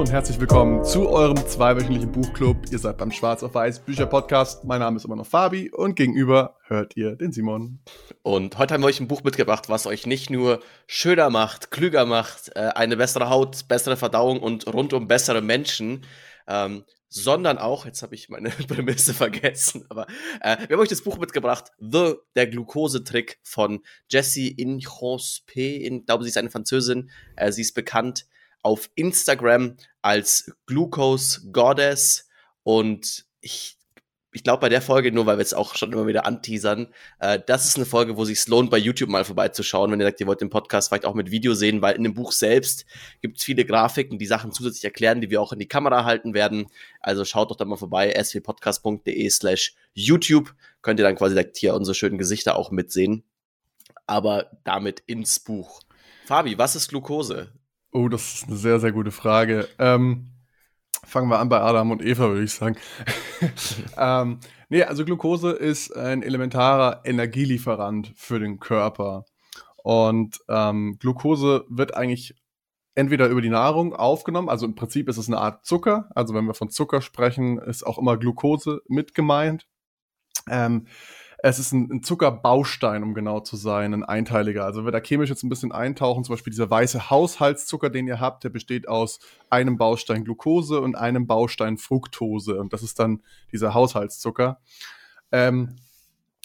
Und herzlich willkommen zu eurem zweiwöchentlichen Buchclub. Ihr seid beim Schwarz auf Weiß Bücher Podcast. Mein Name ist immer noch Fabi und gegenüber hört ihr den Simon. Und heute haben wir euch ein Buch mitgebracht, was euch nicht nur schöner macht, klüger macht, äh, eine bessere Haut, bessere Verdauung und rundum bessere Menschen, ähm, sondern auch, jetzt habe ich meine Prämisse vergessen, aber äh, wir haben euch das Buch mitgebracht, The, der Glukosetrick von Jessie Inhospe. Ich glaube, sie ist eine Französin. Äh, sie ist bekannt auf Instagram als Glucose Goddess und ich ich glaube bei der Folge, nur weil wir es auch schon immer wieder anteasern, äh, das ist eine Folge, wo sich lohnt, bei YouTube mal vorbeizuschauen, wenn ihr sagt, ihr wollt den Podcast vielleicht auch mit Video sehen, weil in dem Buch selbst gibt es viele Grafiken, die Sachen zusätzlich erklären, die wir auch in die Kamera halten werden. Also schaut doch da mal vorbei, swpodcast.de slash YouTube, könnt ihr dann quasi direkt hier unsere schönen Gesichter auch mitsehen. Aber damit ins Buch. Fabi, was ist Glucose? Oh, das ist eine sehr, sehr gute Frage. Ähm, fangen wir an bei Adam und Eva, würde ich sagen. ähm, nee, also Glucose ist ein elementarer Energielieferant für den Körper. Und ähm, Glucose wird eigentlich entweder über die Nahrung aufgenommen, also im Prinzip ist es eine Art Zucker. Also wenn wir von Zucker sprechen, ist auch immer Glucose mit gemeint. Ähm, es ist ein, ein, Zuckerbaustein, um genau zu sein, ein einteiliger. Also wenn wir da chemisch jetzt ein bisschen eintauchen, zum Beispiel dieser weiße Haushaltszucker, den ihr habt, der besteht aus einem Baustein Glucose und einem Baustein Fructose. Und das ist dann dieser Haushaltszucker. Ähm,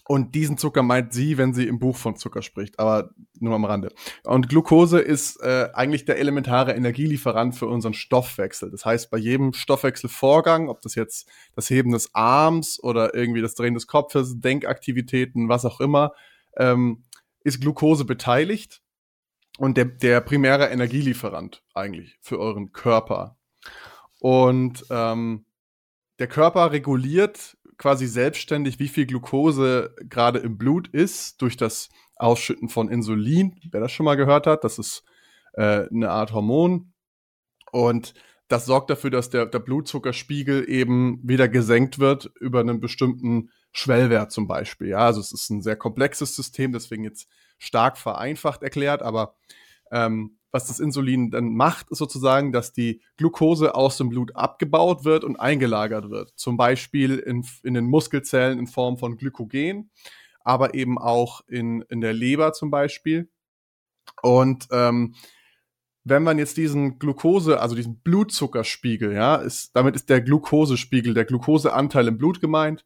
und diesen Zucker meint sie, wenn sie im Buch von Zucker spricht, aber nur am Rande. Und Glucose ist äh, eigentlich der elementare Energielieferant für unseren Stoffwechsel. Das heißt, bei jedem Stoffwechselvorgang, ob das jetzt das Heben des Arms oder irgendwie das Drehen des Kopfes, Denkaktivitäten, was auch immer, ähm, ist Glucose beteiligt und der, der primäre Energielieferant eigentlich für euren Körper. Und ähm, der Körper reguliert quasi selbstständig, wie viel Glucose gerade im Blut ist, durch das Ausschütten von Insulin. Wer das schon mal gehört hat, das ist äh, eine Art Hormon. Und das sorgt dafür, dass der, der Blutzuckerspiegel eben wieder gesenkt wird über einen bestimmten Schwellwert zum Beispiel. Ja, also es ist ein sehr komplexes System, deswegen jetzt stark vereinfacht erklärt, aber ähm, was das Insulin dann macht, ist sozusagen, dass die Glucose aus dem Blut abgebaut wird und eingelagert wird. Zum Beispiel in, in den Muskelzellen in Form von Glykogen, aber eben auch in, in der Leber zum Beispiel. Und ähm, wenn man jetzt diesen Glucose, also diesen Blutzuckerspiegel, ja, ist, damit ist der Glucosespiegel, der Glucoseanteil im Blut gemeint.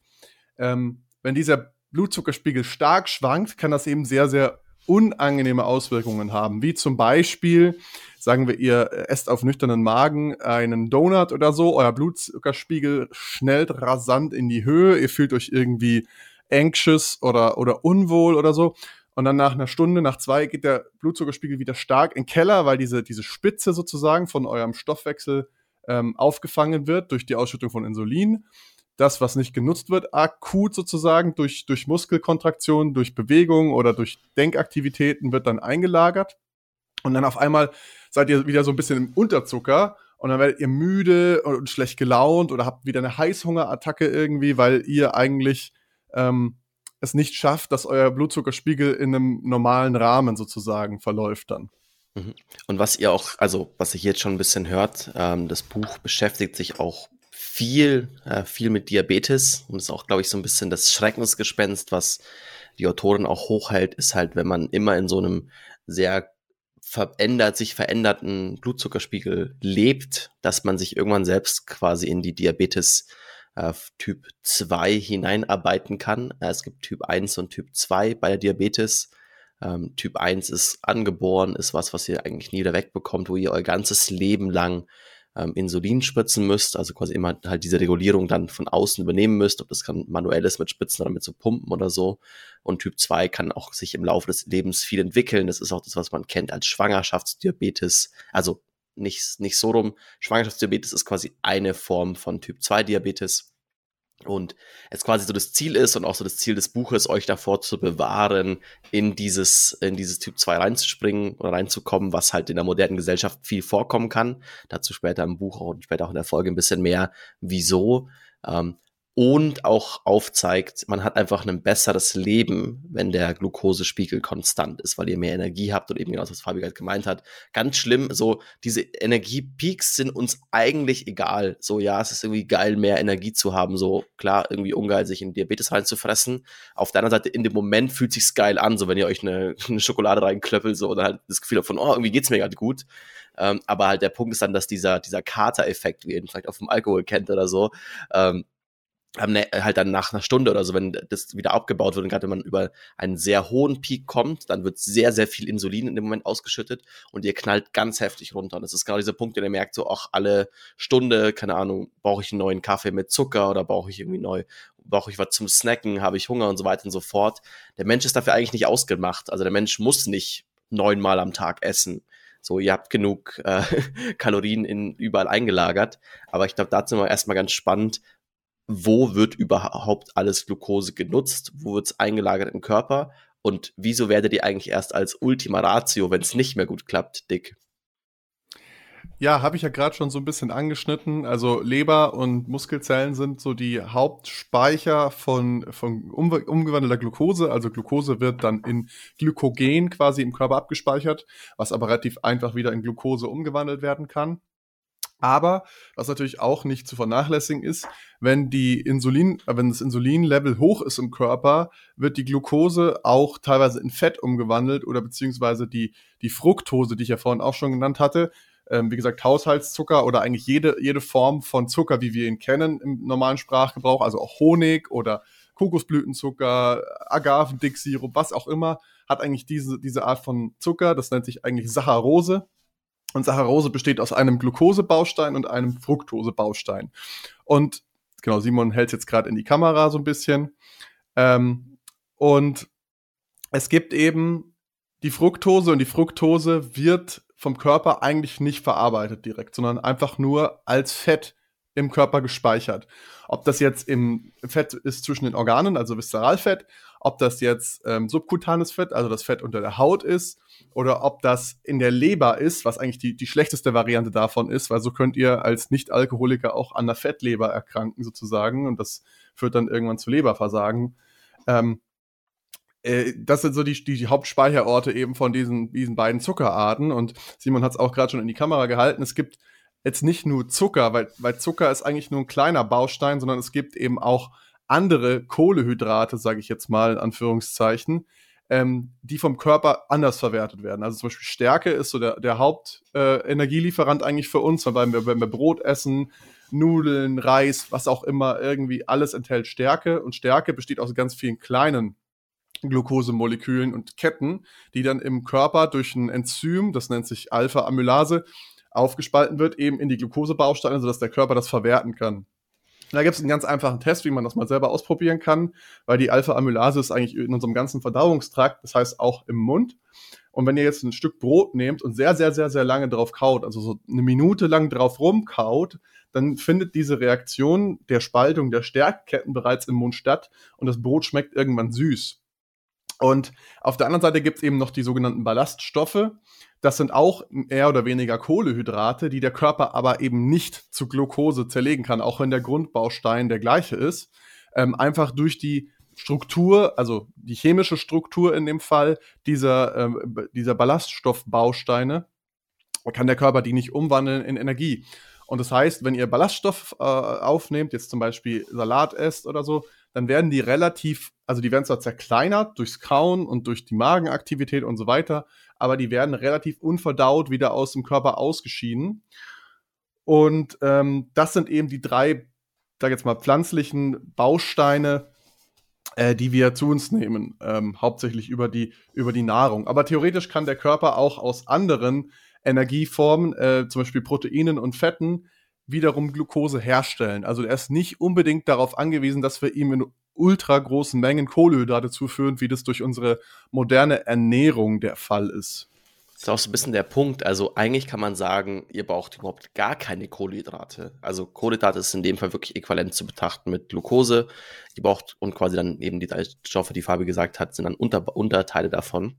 Ähm, wenn dieser Blutzuckerspiegel stark schwankt, kann das eben sehr, sehr unangenehme Auswirkungen haben, wie zum Beispiel, sagen wir, ihr esst auf nüchternen Magen einen Donut oder so, euer Blutzuckerspiegel schnellt rasant in die Höhe, ihr fühlt euch irgendwie anxious oder, oder unwohl oder so. Und dann nach einer Stunde, nach zwei, geht der Blutzuckerspiegel wieder stark in den Keller, weil diese, diese Spitze sozusagen von eurem Stoffwechsel ähm, aufgefangen wird durch die Ausschüttung von Insulin das, was nicht genutzt wird, akut sozusagen durch, durch Muskelkontraktion, durch Bewegung oder durch Denkaktivitäten wird dann eingelagert. Und dann auf einmal seid ihr wieder so ein bisschen im Unterzucker und dann werdet ihr müde und schlecht gelaunt oder habt wieder eine Heißhungerattacke irgendwie, weil ihr eigentlich ähm, es nicht schafft, dass euer Blutzuckerspiegel in einem normalen Rahmen sozusagen verläuft dann. Mhm. Und was ihr auch, also was ihr jetzt schon ein bisschen hört, ähm, das Buch beschäftigt sich auch viel, äh, viel mit Diabetes und ist auch, glaube ich, so ein bisschen das Schreckensgespenst, was die Autorin auch hochhält, ist halt, wenn man immer in so einem sehr verändert, sich veränderten Blutzuckerspiegel lebt, dass man sich irgendwann selbst quasi in die Diabetes äh, Typ 2 hineinarbeiten kann. Äh, es gibt Typ 1 und Typ 2 bei der Diabetes. Ähm, typ 1 ist angeboren, ist was, was ihr eigentlich nie wieder wegbekommt, wo ihr euer ganzes Leben lang ähm, Insulin spritzen müsst, also quasi immer halt diese Regulierung dann von außen übernehmen müsst, ob das kann manuell ist mit Spritzen oder mit so Pumpen oder so. Und Typ 2 kann auch sich im Laufe des Lebens viel entwickeln. Das ist auch das, was man kennt als Schwangerschaftsdiabetes. Also nicht, nicht so rum. Schwangerschaftsdiabetes ist quasi eine Form von Typ 2 Diabetes. Und es quasi so das Ziel ist und auch so das Ziel des Buches, euch davor zu bewahren, in dieses, in dieses Typ 2 reinzuspringen oder reinzukommen, was halt in der modernen Gesellschaft viel vorkommen kann. Dazu später im Buch und später auch in der Folge ein bisschen mehr, wieso. Ähm, und auch aufzeigt, man hat einfach ein besseres Leben, wenn der Glukosespiegel konstant ist, weil ihr mehr Energie habt und eben genau das, was Fabi gerade gemeint hat. Ganz schlimm, so diese Energiepeaks sind uns eigentlich egal. So, ja, es ist irgendwie geil, mehr Energie zu haben. So, klar, irgendwie ungeil, sich in Diabetes reinzufressen. Auf der anderen Seite, in dem Moment fühlt sich's geil an, so wenn ihr euch eine, eine Schokolade reinklöppelt, so, oder halt das Gefühl habt von, oh, irgendwie geht's mir gerade gut. Ähm, aber halt der Punkt ist dann, dass dieser, dieser Kater-Effekt, wie ihr ihn vielleicht auf dem Alkohol kennt oder so, ähm, Ne, halt dann nach einer Stunde oder so, wenn das wieder abgebaut wird und gerade wenn man über einen sehr hohen Peak kommt, dann wird sehr, sehr viel Insulin in dem Moment ausgeschüttet und ihr knallt ganz heftig runter. Und das ist genau dieser Punkt, den ihr merkt, so auch alle Stunde, keine Ahnung, brauche ich einen neuen Kaffee mit Zucker oder brauche ich irgendwie neu, brauche ich was zum Snacken, habe ich Hunger und so weiter und so fort. Der Mensch ist dafür eigentlich nicht ausgemacht. Also der Mensch muss nicht neunmal am Tag essen. So, ihr habt genug äh, Kalorien in, überall eingelagert. Aber ich glaube, dazu mal erstmal ganz spannend, wo wird überhaupt alles Glucose genutzt, wo wird es eingelagert im Körper und wieso werdet ihr eigentlich erst als Ultima Ratio, wenn es nicht mehr gut klappt, dick? Ja, habe ich ja gerade schon so ein bisschen angeschnitten. Also Leber und Muskelzellen sind so die Hauptspeicher von, von umgewandelter Glucose. Also Glucose wird dann in Glykogen quasi im Körper abgespeichert, was aber relativ einfach wieder in Glucose umgewandelt werden kann. Aber was natürlich auch nicht zu vernachlässigen ist, wenn die Insulin, äh, wenn das Insulinlevel hoch ist im Körper, wird die Glucose auch teilweise in Fett umgewandelt oder beziehungsweise die, die Fructose, die ich ja vorhin auch schon genannt hatte, ähm, wie gesagt, Haushaltszucker oder eigentlich jede, jede Form von Zucker, wie wir ihn kennen im normalen Sprachgebrauch, also auch Honig oder Kokosblütenzucker, Agavendick-Sirup, was auch immer, hat eigentlich diese, diese Art von Zucker. Das nennt sich eigentlich Saccharose. Und Saccharose besteht aus einem Glukosebaustein und einem Fructosebaustein. Und genau, Simon hält jetzt gerade in die Kamera so ein bisschen. Ähm, und es gibt eben die Fructose und die Fructose wird vom Körper eigentlich nicht verarbeitet direkt, sondern einfach nur als Fett im Körper gespeichert. Ob das jetzt im Fett ist zwischen den Organen, also Viszeralfett, ob das jetzt ähm, subkutanes Fett, also das Fett unter der Haut ist, oder ob das in der Leber ist, was eigentlich die, die schlechteste Variante davon ist, weil so könnt ihr als Nicht-Alkoholiker auch an der Fettleber erkranken sozusagen und das führt dann irgendwann zu Leberversagen. Ähm, äh, das sind so die, die, Hauptspeicherorte eben von diesen, diesen beiden Zuckerarten und Simon hat es auch gerade schon in die Kamera gehalten. Es gibt jetzt nicht nur Zucker, weil, weil Zucker ist eigentlich nur ein kleiner Baustein, sondern es gibt eben auch andere Kohlehydrate, sage ich jetzt mal in Anführungszeichen, ähm, die vom Körper anders verwertet werden. Also zum Beispiel Stärke ist so der, der Hauptenergielieferant äh, eigentlich für uns, weil wir, wenn wir Brot essen, Nudeln, Reis, was auch immer, irgendwie alles enthält Stärke und Stärke besteht aus ganz vielen kleinen Glukosemolekülen und Ketten, die dann im Körper durch ein Enzym, das nennt sich Alpha-Amylase, aufgespalten wird, eben in die Glukosebausteine, sodass der Körper das verwerten kann. Da gibt es einen ganz einfachen Test, wie man das mal selber ausprobieren kann, weil die Alpha-Amylase ist eigentlich in unserem ganzen Verdauungstrakt, das heißt auch im Mund. Und wenn ihr jetzt ein Stück Brot nehmt und sehr, sehr, sehr, sehr lange drauf kaut, also so eine Minute lang drauf rumkaut, dann findet diese Reaktion der Spaltung der Stärkketten bereits im Mund statt und das Brot schmeckt irgendwann süß. Und auf der anderen Seite gibt es eben noch die sogenannten Ballaststoffe. Das sind auch mehr oder weniger Kohlehydrate, die der Körper aber eben nicht zu Glucose zerlegen kann, auch wenn der Grundbaustein der gleiche ist. Ähm, einfach durch die Struktur, also die chemische Struktur in dem Fall dieser, ähm, dieser Ballaststoffbausteine, kann der Körper die nicht umwandeln in Energie. Und das heißt, wenn ihr Ballaststoff äh, aufnehmt, jetzt zum Beispiel Salat esst oder so, dann werden die relativ, also die werden zwar zerkleinert durchs Kauen und durch die Magenaktivität und so weiter, aber die werden relativ unverdaut wieder aus dem Körper ausgeschieden. Und ähm, das sind eben die drei, sag jetzt mal, pflanzlichen Bausteine, äh, die wir zu uns nehmen, ähm, hauptsächlich über die, über die Nahrung. Aber theoretisch kann der Körper auch aus anderen Energieformen, äh, zum Beispiel Proteinen und Fetten, wiederum Glucose herstellen. Also er ist nicht unbedingt darauf angewiesen, dass wir ihm in ultra großen Mengen Kohlenhydrate zuführen, wie das durch unsere moderne Ernährung der Fall ist. Das ist auch so ein bisschen der Punkt. Also eigentlich kann man sagen, ihr braucht überhaupt gar keine Kohlenhydrate. Also Kohlenhydrate ist in dem Fall wirklich äquivalent zu betrachten mit Glucose. Die braucht und quasi dann eben die Stoffe, die Fabi gesagt hat, sind dann Unter Unterteile davon.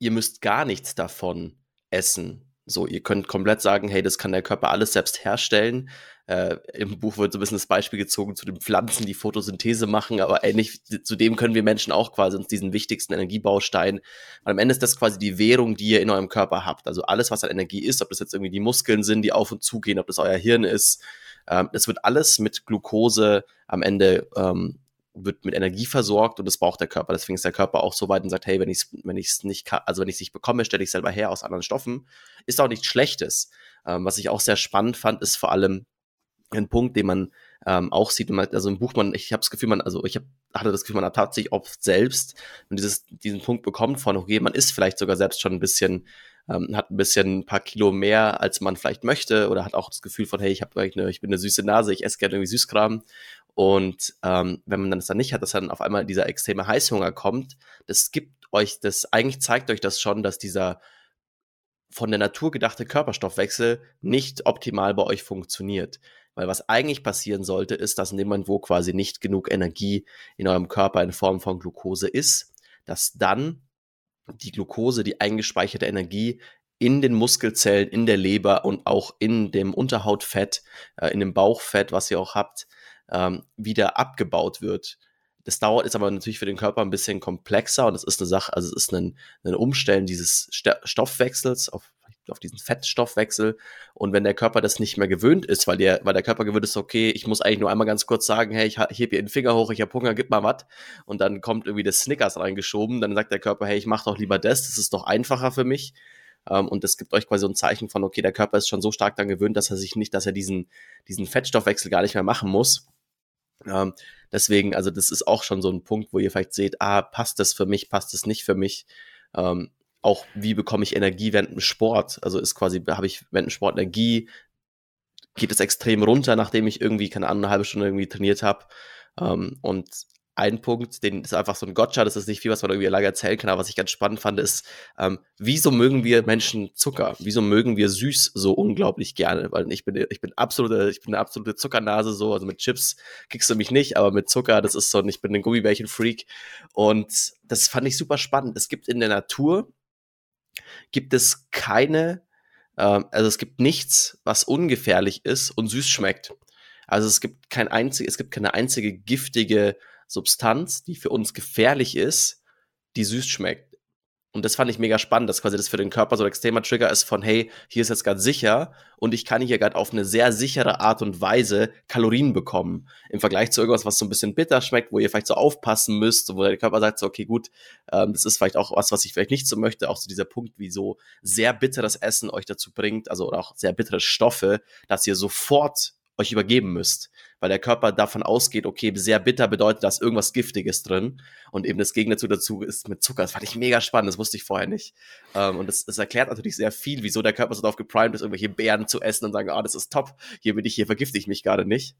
Ihr müsst gar nichts davon essen So, ihr könnt komplett sagen, hey, das kann der Körper alles selbst herstellen. Äh, Im Buch wird so ein bisschen das Beispiel gezogen zu den Pflanzen, die Photosynthese machen, aber ähnlich zu dem können wir Menschen auch quasi uns diesen wichtigsten Energiebaustein. Weil am Ende ist das quasi die Währung, die ihr in eurem Körper habt. Also alles, was an Energie ist, ob das jetzt irgendwie die Muskeln sind, die auf und zu gehen, ob das euer Hirn ist, ähm, es wird alles mit Glucose am Ende ähm, wird mit Energie versorgt und das braucht der Körper. Deswegen ist der Körper auch so weit und sagt, hey, wenn ich es wenn nicht kann, also wenn ich es nicht bekomme, stelle ich selber her aus anderen Stoffen. Ist auch nichts Schlechtes. Ähm, was ich auch sehr spannend fand, ist vor allem ein Punkt, den man ähm, auch sieht, also im Buch, man, ich habe das Gefühl, man, also ich hab, hatte das Gefühl, man hat tatsächlich oft selbst und dieses, diesen Punkt bekommt von, okay, man ist vielleicht sogar selbst schon ein bisschen ähm, hat ein bisschen ein paar Kilo mehr, als man vielleicht möchte, oder hat auch das Gefühl von, hey, ich habe eine, ich bin eine süße Nase, ich esse gerne irgendwie Süßkram. Und ähm, wenn man das dann nicht hat, dass dann auf einmal dieser extreme Heißhunger kommt, das gibt euch, das eigentlich zeigt euch das schon, dass dieser von der Natur gedachte Körperstoffwechsel nicht optimal bei euch funktioniert. Weil was eigentlich passieren sollte, ist, dass in dem Moment, wo quasi nicht genug Energie in eurem Körper in Form von Glucose ist, dass dann die Glucose, die eingespeicherte Energie in den Muskelzellen, in der Leber und auch in dem Unterhautfett, äh, in dem Bauchfett, was ihr auch habt, ähm, wieder abgebaut wird. Das dauert, ist aber natürlich für den Körper ein bisschen komplexer und es ist eine Sache, also es ist ein, ein Umstellen dieses Stoffwechsels auf auf diesen Fettstoffwechsel. Und wenn der Körper das nicht mehr gewöhnt ist, weil der, weil der Körper gewöhnt ist, okay, ich muss eigentlich nur einmal ganz kurz sagen, hey, ich heb hier den Finger hoch, ich habe Hunger, gib mal was. Und dann kommt irgendwie das Snickers reingeschoben, dann sagt der Körper, hey, ich mach doch lieber das, das ist doch einfacher für mich. Um, ähm, und das gibt euch quasi so ein Zeichen von, okay, der Körper ist schon so stark dann gewöhnt, dass er sich nicht, dass er diesen, diesen Fettstoffwechsel gar nicht mehr machen muss. Ähm, deswegen, also das ist auch schon so ein Punkt, wo ihr vielleicht seht, ah, passt das für mich, passt das nicht für mich. Ähm, auch wie bekomme ich Energie während dem Sport? Also ist quasi, habe ich während dem Sport Energie, geht es extrem runter, nachdem ich irgendwie, keine Ahnung, eine halbe Stunde irgendwie trainiert habe. Ähm, und ein Punkt, den ist einfach so ein Gotcha, das ist nicht viel, was man irgendwie lange erzählen kann, aber was ich ganz spannend fand, ist, ähm, wieso mögen wir Menschen Zucker? Wieso mögen wir süß so unglaublich gerne? Weil ich bin, ich bin absolute, ich bin eine absolute Zuckernase so, also mit Chips kriegst du mich nicht, aber mit Zucker, das ist so, ich bin ein Gummibärchen-Freak. Und das fand ich super spannend. Es gibt in der Natur gibt es keine, äh, also es gibt nichts, was ungefährlich ist und süß schmeckt. Also es gibt kein einzig, es gibt keine einzige giftige Substanz, die für uns gefährlich ist, die süß schmeckt. Und das fand ich mega spannend, dass quasi das für den Körper so ein extremer Trigger ist von, hey, hier ist jetzt gerade sicher und ich kann hier gerade auf eine sehr sichere Art und Weise Kalorien bekommen. Im Vergleich zu irgendwas, was so ein bisschen bitter schmeckt, wo ihr vielleicht so aufpassen müsst, wo der Körper sagt so, okay, gut, ähm, das ist vielleicht auch was, was ich vielleicht nicht so möchte. Auch so dieser Punkt, wie so sehr bitteres Essen euch dazu bringt, also oder auch sehr bittere Stoffe, dass ihr sofort euch übergeben müsst weil der Körper davon ausgeht, okay, sehr bitter bedeutet, dass irgendwas Giftiges drin und eben das Gegenteil dazu ist mit Zucker. Das fand ich mega spannend, das wusste ich vorher nicht. Ähm, und das, das, erklärt natürlich sehr viel, wieso der Körper so darauf geprimed ist, irgendwelche Beeren zu essen und sagen, ah, das ist top, hier bin ich, hier vergifte ich mich gerade nicht.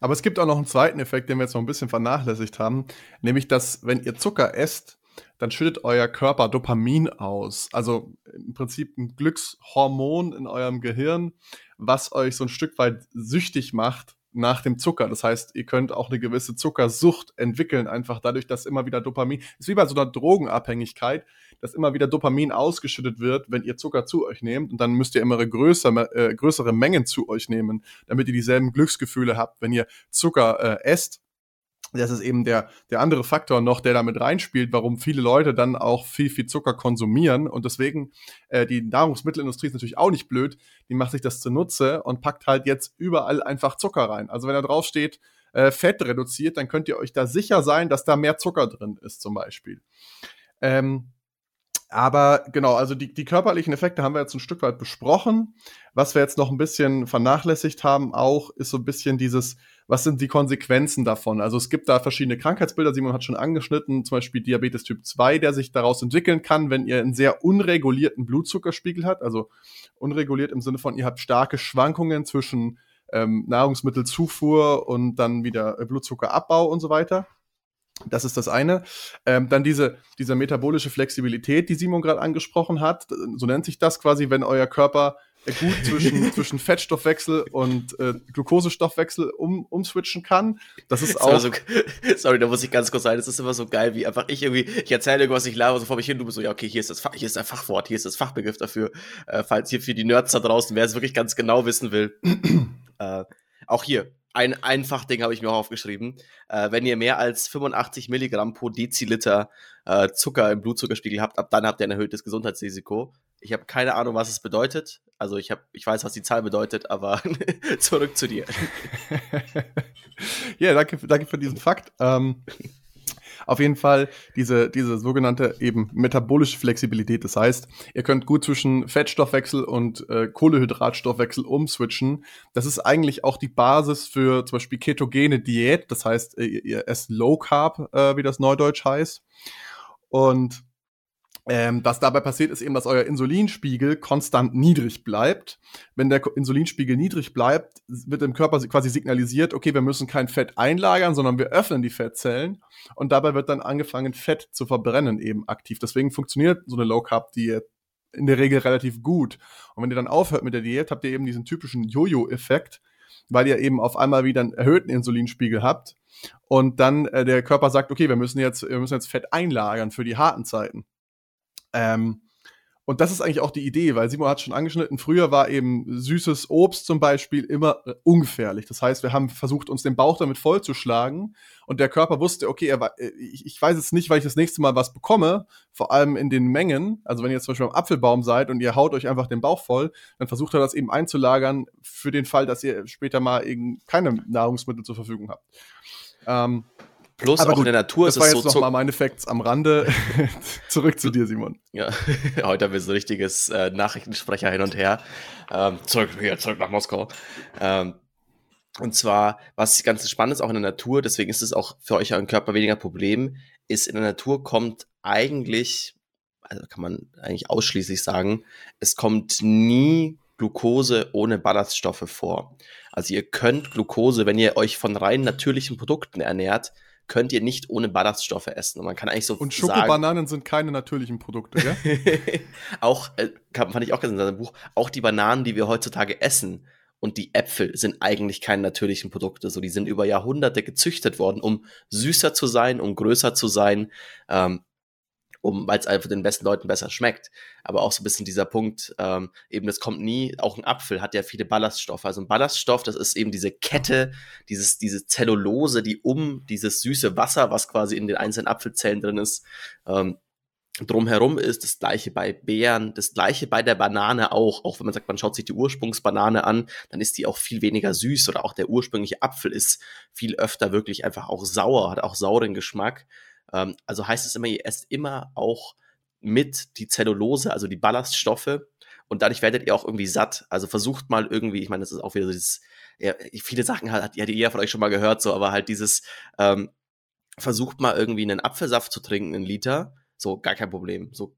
Aber es gibt auch noch einen zweiten Effekt, den wir jetzt noch ein bisschen vernachlässigt haben, nämlich, dass wenn ihr Zucker esst, dann schüttet euer Körper Dopamin aus. Also im Prinzip ein Glückshormon in eurem Gehirn, was euch so ein Stück weit süchtig macht nach dem Zucker. Das heißt, ihr könnt auch eine gewisse Zuckersucht entwickeln, einfach dadurch, dass immer wieder Dopamin, ist wie bei so einer Drogenabhängigkeit, dass immer wieder Dopamin ausgeschüttet wird, wenn ihr Zucker zu euch nehmt. Und dann müsst ihr immer größere, äh, größere Mengen zu euch nehmen, damit ihr dieselben Glücksgefühle habt, wenn ihr Zucker äh, esst das ist eben der, der andere Faktor noch, der damit reinspielt, warum viele Leute dann auch viel, viel Zucker konsumieren. Und deswegen, äh, die Nahrungsmittelindustrie ist natürlich auch nicht blöd, die macht sich das zunutze und packt halt jetzt überall einfach Zucker rein. Also wenn da drauf steht, äh, Fett reduziert, dann könnt ihr euch da sicher sein, dass da mehr Zucker drin ist, zum Beispiel. Ähm, aber genau, also die, die körperlichen Effekte haben wir jetzt ein Stück weit besprochen. Was wir jetzt noch ein bisschen vernachlässigt haben, auch ist so ein bisschen dieses, was sind die Konsequenzen davon? Also es gibt da verschiedene Krankheitsbilder, Simon hat schon angeschnitten, zum Beispiel Diabetes Typ 2, der sich daraus entwickeln kann, wenn ihr einen sehr unregulierten Blutzuckerspiegel habt. Also unreguliert im Sinne von, ihr habt starke Schwankungen zwischen ähm, Nahrungsmittelzufuhr und dann wieder Blutzuckerabbau und so weiter. Das ist das eine. Ähm, dann diese, diese metabolische Flexibilität, die Simon gerade angesprochen hat. So nennt sich das quasi, wenn euer Körper gut zwischen, zwischen Fettstoffwechsel und äh, Glukosestoffwechsel um, umswitchen kann. Das ist auch. So, sorry, da muss ich ganz kurz sagen, das ist immer so geil, wie einfach ich irgendwie, ich erzähle irgendwas, ich laber so vor mich hin, du bist so, ja, okay, hier ist das, hier ist der Fachwort, hier ist das Fachbegriff dafür. Äh, falls hier für die Nerds da draußen, wer es wirklich ganz genau wissen will. äh, auch hier, ein einfach Ding habe ich mir auch aufgeschrieben. Äh, wenn ihr mehr als 85 Milligramm pro Deziliter äh, Zucker im Blutzuckerspiegel habt, ab dann habt ihr ein erhöhtes Gesundheitsrisiko. Ich habe keine Ahnung, was es bedeutet. Also ich habe, ich weiß, was die Zahl bedeutet, aber zurück zu dir. ja, danke, danke für diesen Fakt. Ähm, auf jeden Fall diese, diese sogenannte eben metabolische Flexibilität. Das heißt, ihr könnt gut zwischen Fettstoffwechsel und äh, Kohlehydratstoffwechsel umswitchen. Das ist eigentlich auch die Basis für zum Beispiel ketogene Diät. Das heißt, ihr, ihr esst Low Carb, äh, wie das Neudeutsch heißt. Und ähm, was dabei passiert, ist eben, dass euer Insulinspiegel konstant niedrig bleibt. Wenn der Insulinspiegel niedrig bleibt, wird im Körper quasi signalisiert, okay, wir müssen kein Fett einlagern, sondern wir öffnen die Fettzellen und dabei wird dann angefangen, Fett zu verbrennen eben aktiv. Deswegen funktioniert so eine Low-Carb-Diät in der Regel relativ gut. Und wenn ihr dann aufhört mit der Diät, habt ihr eben diesen typischen Jojo-Effekt, weil ihr eben auf einmal wieder einen erhöhten Insulinspiegel habt und dann äh, der Körper sagt, okay, wir müssen jetzt, wir müssen jetzt Fett einlagern für die harten Zeiten. Ähm, und das ist eigentlich auch die Idee, weil Simon hat schon angeschnitten, früher war eben süßes Obst zum Beispiel immer äh, ungefährlich. Das heißt, wir haben versucht, uns den Bauch damit vollzuschlagen und der Körper wusste, okay, er, äh, ich, weiß jetzt nicht, weil ich das nächste Mal was bekomme, vor allem in den Mengen. Also wenn ihr zum Beispiel am Apfelbaum seid und ihr haut euch einfach den Bauch voll, dann versucht er das eben einzulagern für den Fall, dass ihr später mal eben keine Nahrungsmittel zur Verfügung habt. Ähm, Plus Aber auch gut, in der Natur ist es so. Das war jetzt noch mal meine Facts am Rande. zurück zu dir, Simon. Ja, heute haben wir so ein richtiges äh, Nachrichtensprecher hin und her. Ähm, zurück, hier, zurück nach Moskau. Ähm, und zwar, was ganz spannend ist, auch in der Natur, deswegen ist es auch für euch euren Körper weniger Problem, ist in der Natur kommt eigentlich, also kann man eigentlich ausschließlich sagen, es kommt nie Glucose ohne Ballaststoffe vor. Also ihr könnt Glucose, wenn ihr euch von rein natürlichen Produkten ernährt, könnt ihr nicht ohne Ballaststoffe essen. Und man kann eigentlich so Und Schokobananen sind keine natürlichen Produkte, gell? auch, äh, fand ich auch ganz in seinem Buch, auch die Bananen, die wir heutzutage essen und die Äpfel sind eigentlich keine natürlichen Produkte. So, die sind über Jahrhunderte gezüchtet worden, um süßer zu sein, um größer zu sein. Ähm, um, weil es einfach den besten Leuten besser schmeckt. Aber auch so ein bisschen dieser Punkt, ähm, eben das kommt nie, auch ein Apfel hat ja viele Ballaststoffe. Also ein Ballaststoff, das ist eben diese Kette, dieses, diese Zellulose, die um dieses süße Wasser, was quasi in den einzelnen Apfelzellen drin ist, ähm, drumherum ist. Das gleiche bei Beeren, das gleiche bei der Banane auch. Auch wenn man sagt, man schaut sich die Ursprungsbanane an, dann ist die auch viel weniger süß oder auch der ursprüngliche Apfel ist viel öfter wirklich einfach auch sauer, hat auch sauren Geschmack. Ähm, also heißt es immer, ihr esst immer auch mit die Zellulose, also die Ballaststoffe. Und dadurch werdet ihr auch irgendwie satt. Also versucht mal irgendwie, ich meine, das ist auch wieder so dieses, ja, viele Sachen hat, hat jeder von euch schon mal gehört, so, aber halt dieses, ähm, versucht mal irgendwie einen Apfelsaft zu trinken, einen Liter, so, gar kein Problem. So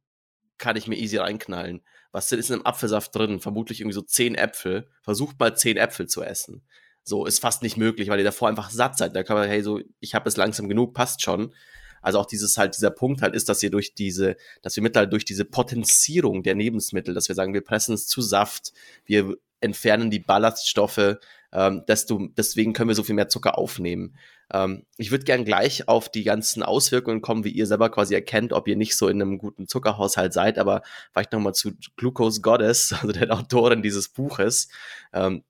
kann ich mir easy reinknallen. Was ist in einem Apfelsaft drin? Vermutlich irgendwie so zehn Äpfel. Versucht mal zehn Äpfel zu essen. So, ist fast nicht möglich, weil ihr davor einfach satt seid. Da kann man, hey, so, ich habe es langsam genug, passt schon. Also auch dieses halt, dieser Punkt halt ist, dass ihr durch diese, dass wir mittlerweile durch diese Potenzierung der Lebensmittel, dass wir sagen, wir pressen es zu Saft, wir entfernen die Ballaststoffe, ähm, desto, deswegen können wir so viel mehr Zucker aufnehmen. Ähm, ich würde gern gleich auf die ganzen Auswirkungen kommen, wie ihr selber quasi erkennt, ob ihr nicht so in einem guten Zuckerhaushalt seid, aber vielleicht nochmal zu Glucose Goddess, also der Autorin dieses Buches. Ähm,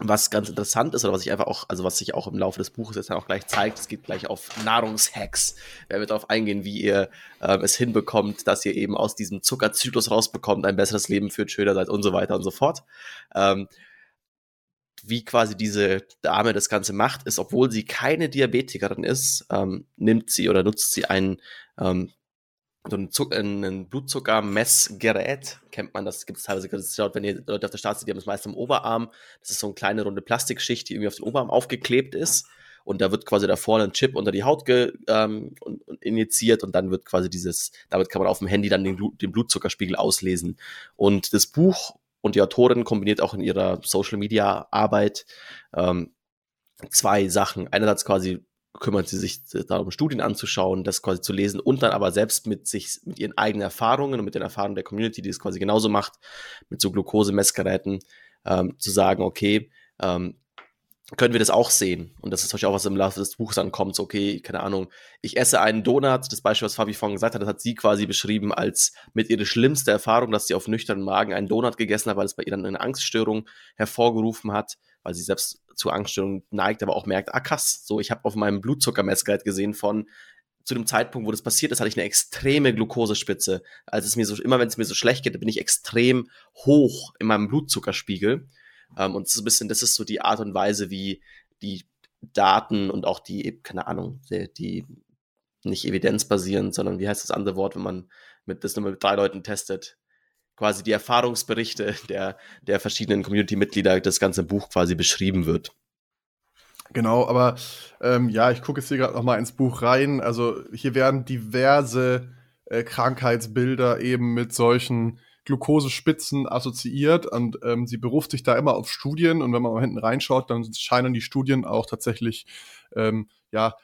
was ganz interessant ist oder was ich einfach auch, also was sich auch im Laufe des Buches jetzt dann auch gleich zeigt, es geht gleich auf Nahrungshacks. Wer wird darauf eingehen, wie ihr ähm, es hinbekommt, dass ihr eben aus diesem Zuckerzyklus rausbekommt, ein besseres Leben führt, schöner seid und so weiter und so fort. Ähm, wie quasi diese Dame das Ganze macht, ist, obwohl sie keine Diabetikerin ist, ähm, nimmt sie oder nutzt sie einen ähm, so ein, Zuck, ein Blutzuckermessgerät, kennt man, das gibt es teilweise, wenn ihr Leute auf der Straße, die haben das meist am Oberarm, das ist so eine kleine runde Plastikschicht, die irgendwie auf den Oberarm aufgeklebt ist. Und da wird quasi da vorne ein Chip unter die Haut ge, ähm, und, und injiziert und dann wird quasi dieses, damit kann man auf dem Handy dann den, den Blutzuckerspiegel auslesen. Und das Buch und die Autorin kombiniert auch in ihrer Social Media Arbeit ähm, zwei Sachen. Einerseits quasi kümmert sie sich darum, Studien anzuschauen, das quasi zu lesen und dann aber selbst mit sich, mit ihren eigenen Erfahrungen und mit den Erfahrungen der Community, die es quasi genauso macht, mit so Glukosemessgeräten, ähm, zu sagen, okay, ähm, können wir das auch sehen. Und das ist natürlich auch, was im Laufe des Buches ankommt. So, okay, keine Ahnung, ich esse einen Donut. Das Beispiel, was Fabi vorhin gesagt hat, das hat sie quasi beschrieben als mit ihrer schlimmste Erfahrung, dass sie auf nüchternen Magen einen Donut gegessen hat, weil es bei ihr dann eine Angststörung hervorgerufen hat, weil sie selbst zu Angststörungen neigt, aber auch merkt, ah krass, so, ich habe auf meinem Blutzuckermessgerät gesehen von zu dem Zeitpunkt, wo das passiert ist, hatte ich eine extreme Glukosespitze. Also es mir so, immer wenn es mir so schlecht geht, bin ich extrem hoch in meinem Blutzuckerspiegel. Ähm, und ist ein bisschen, das ist so die Art und Weise, wie die Daten und auch die, keine Ahnung, die, die nicht evidenzbasierend, sondern wie heißt das andere Wort, wenn man mit, das nur mit drei Leuten testet? Quasi die Erfahrungsberichte der, der verschiedenen Community-Mitglieder, das ganze Buch quasi beschrieben wird. Genau, aber ähm, ja, ich gucke jetzt hier gerade noch mal ins Buch rein. Also hier werden diverse äh, Krankheitsbilder eben mit solchen Glukosespitzen assoziiert und ähm, sie beruft sich da immer auf Studien und wenn man mal hinten reinschaut, dann scheinen die Studien auch tatsächlich ähm, ja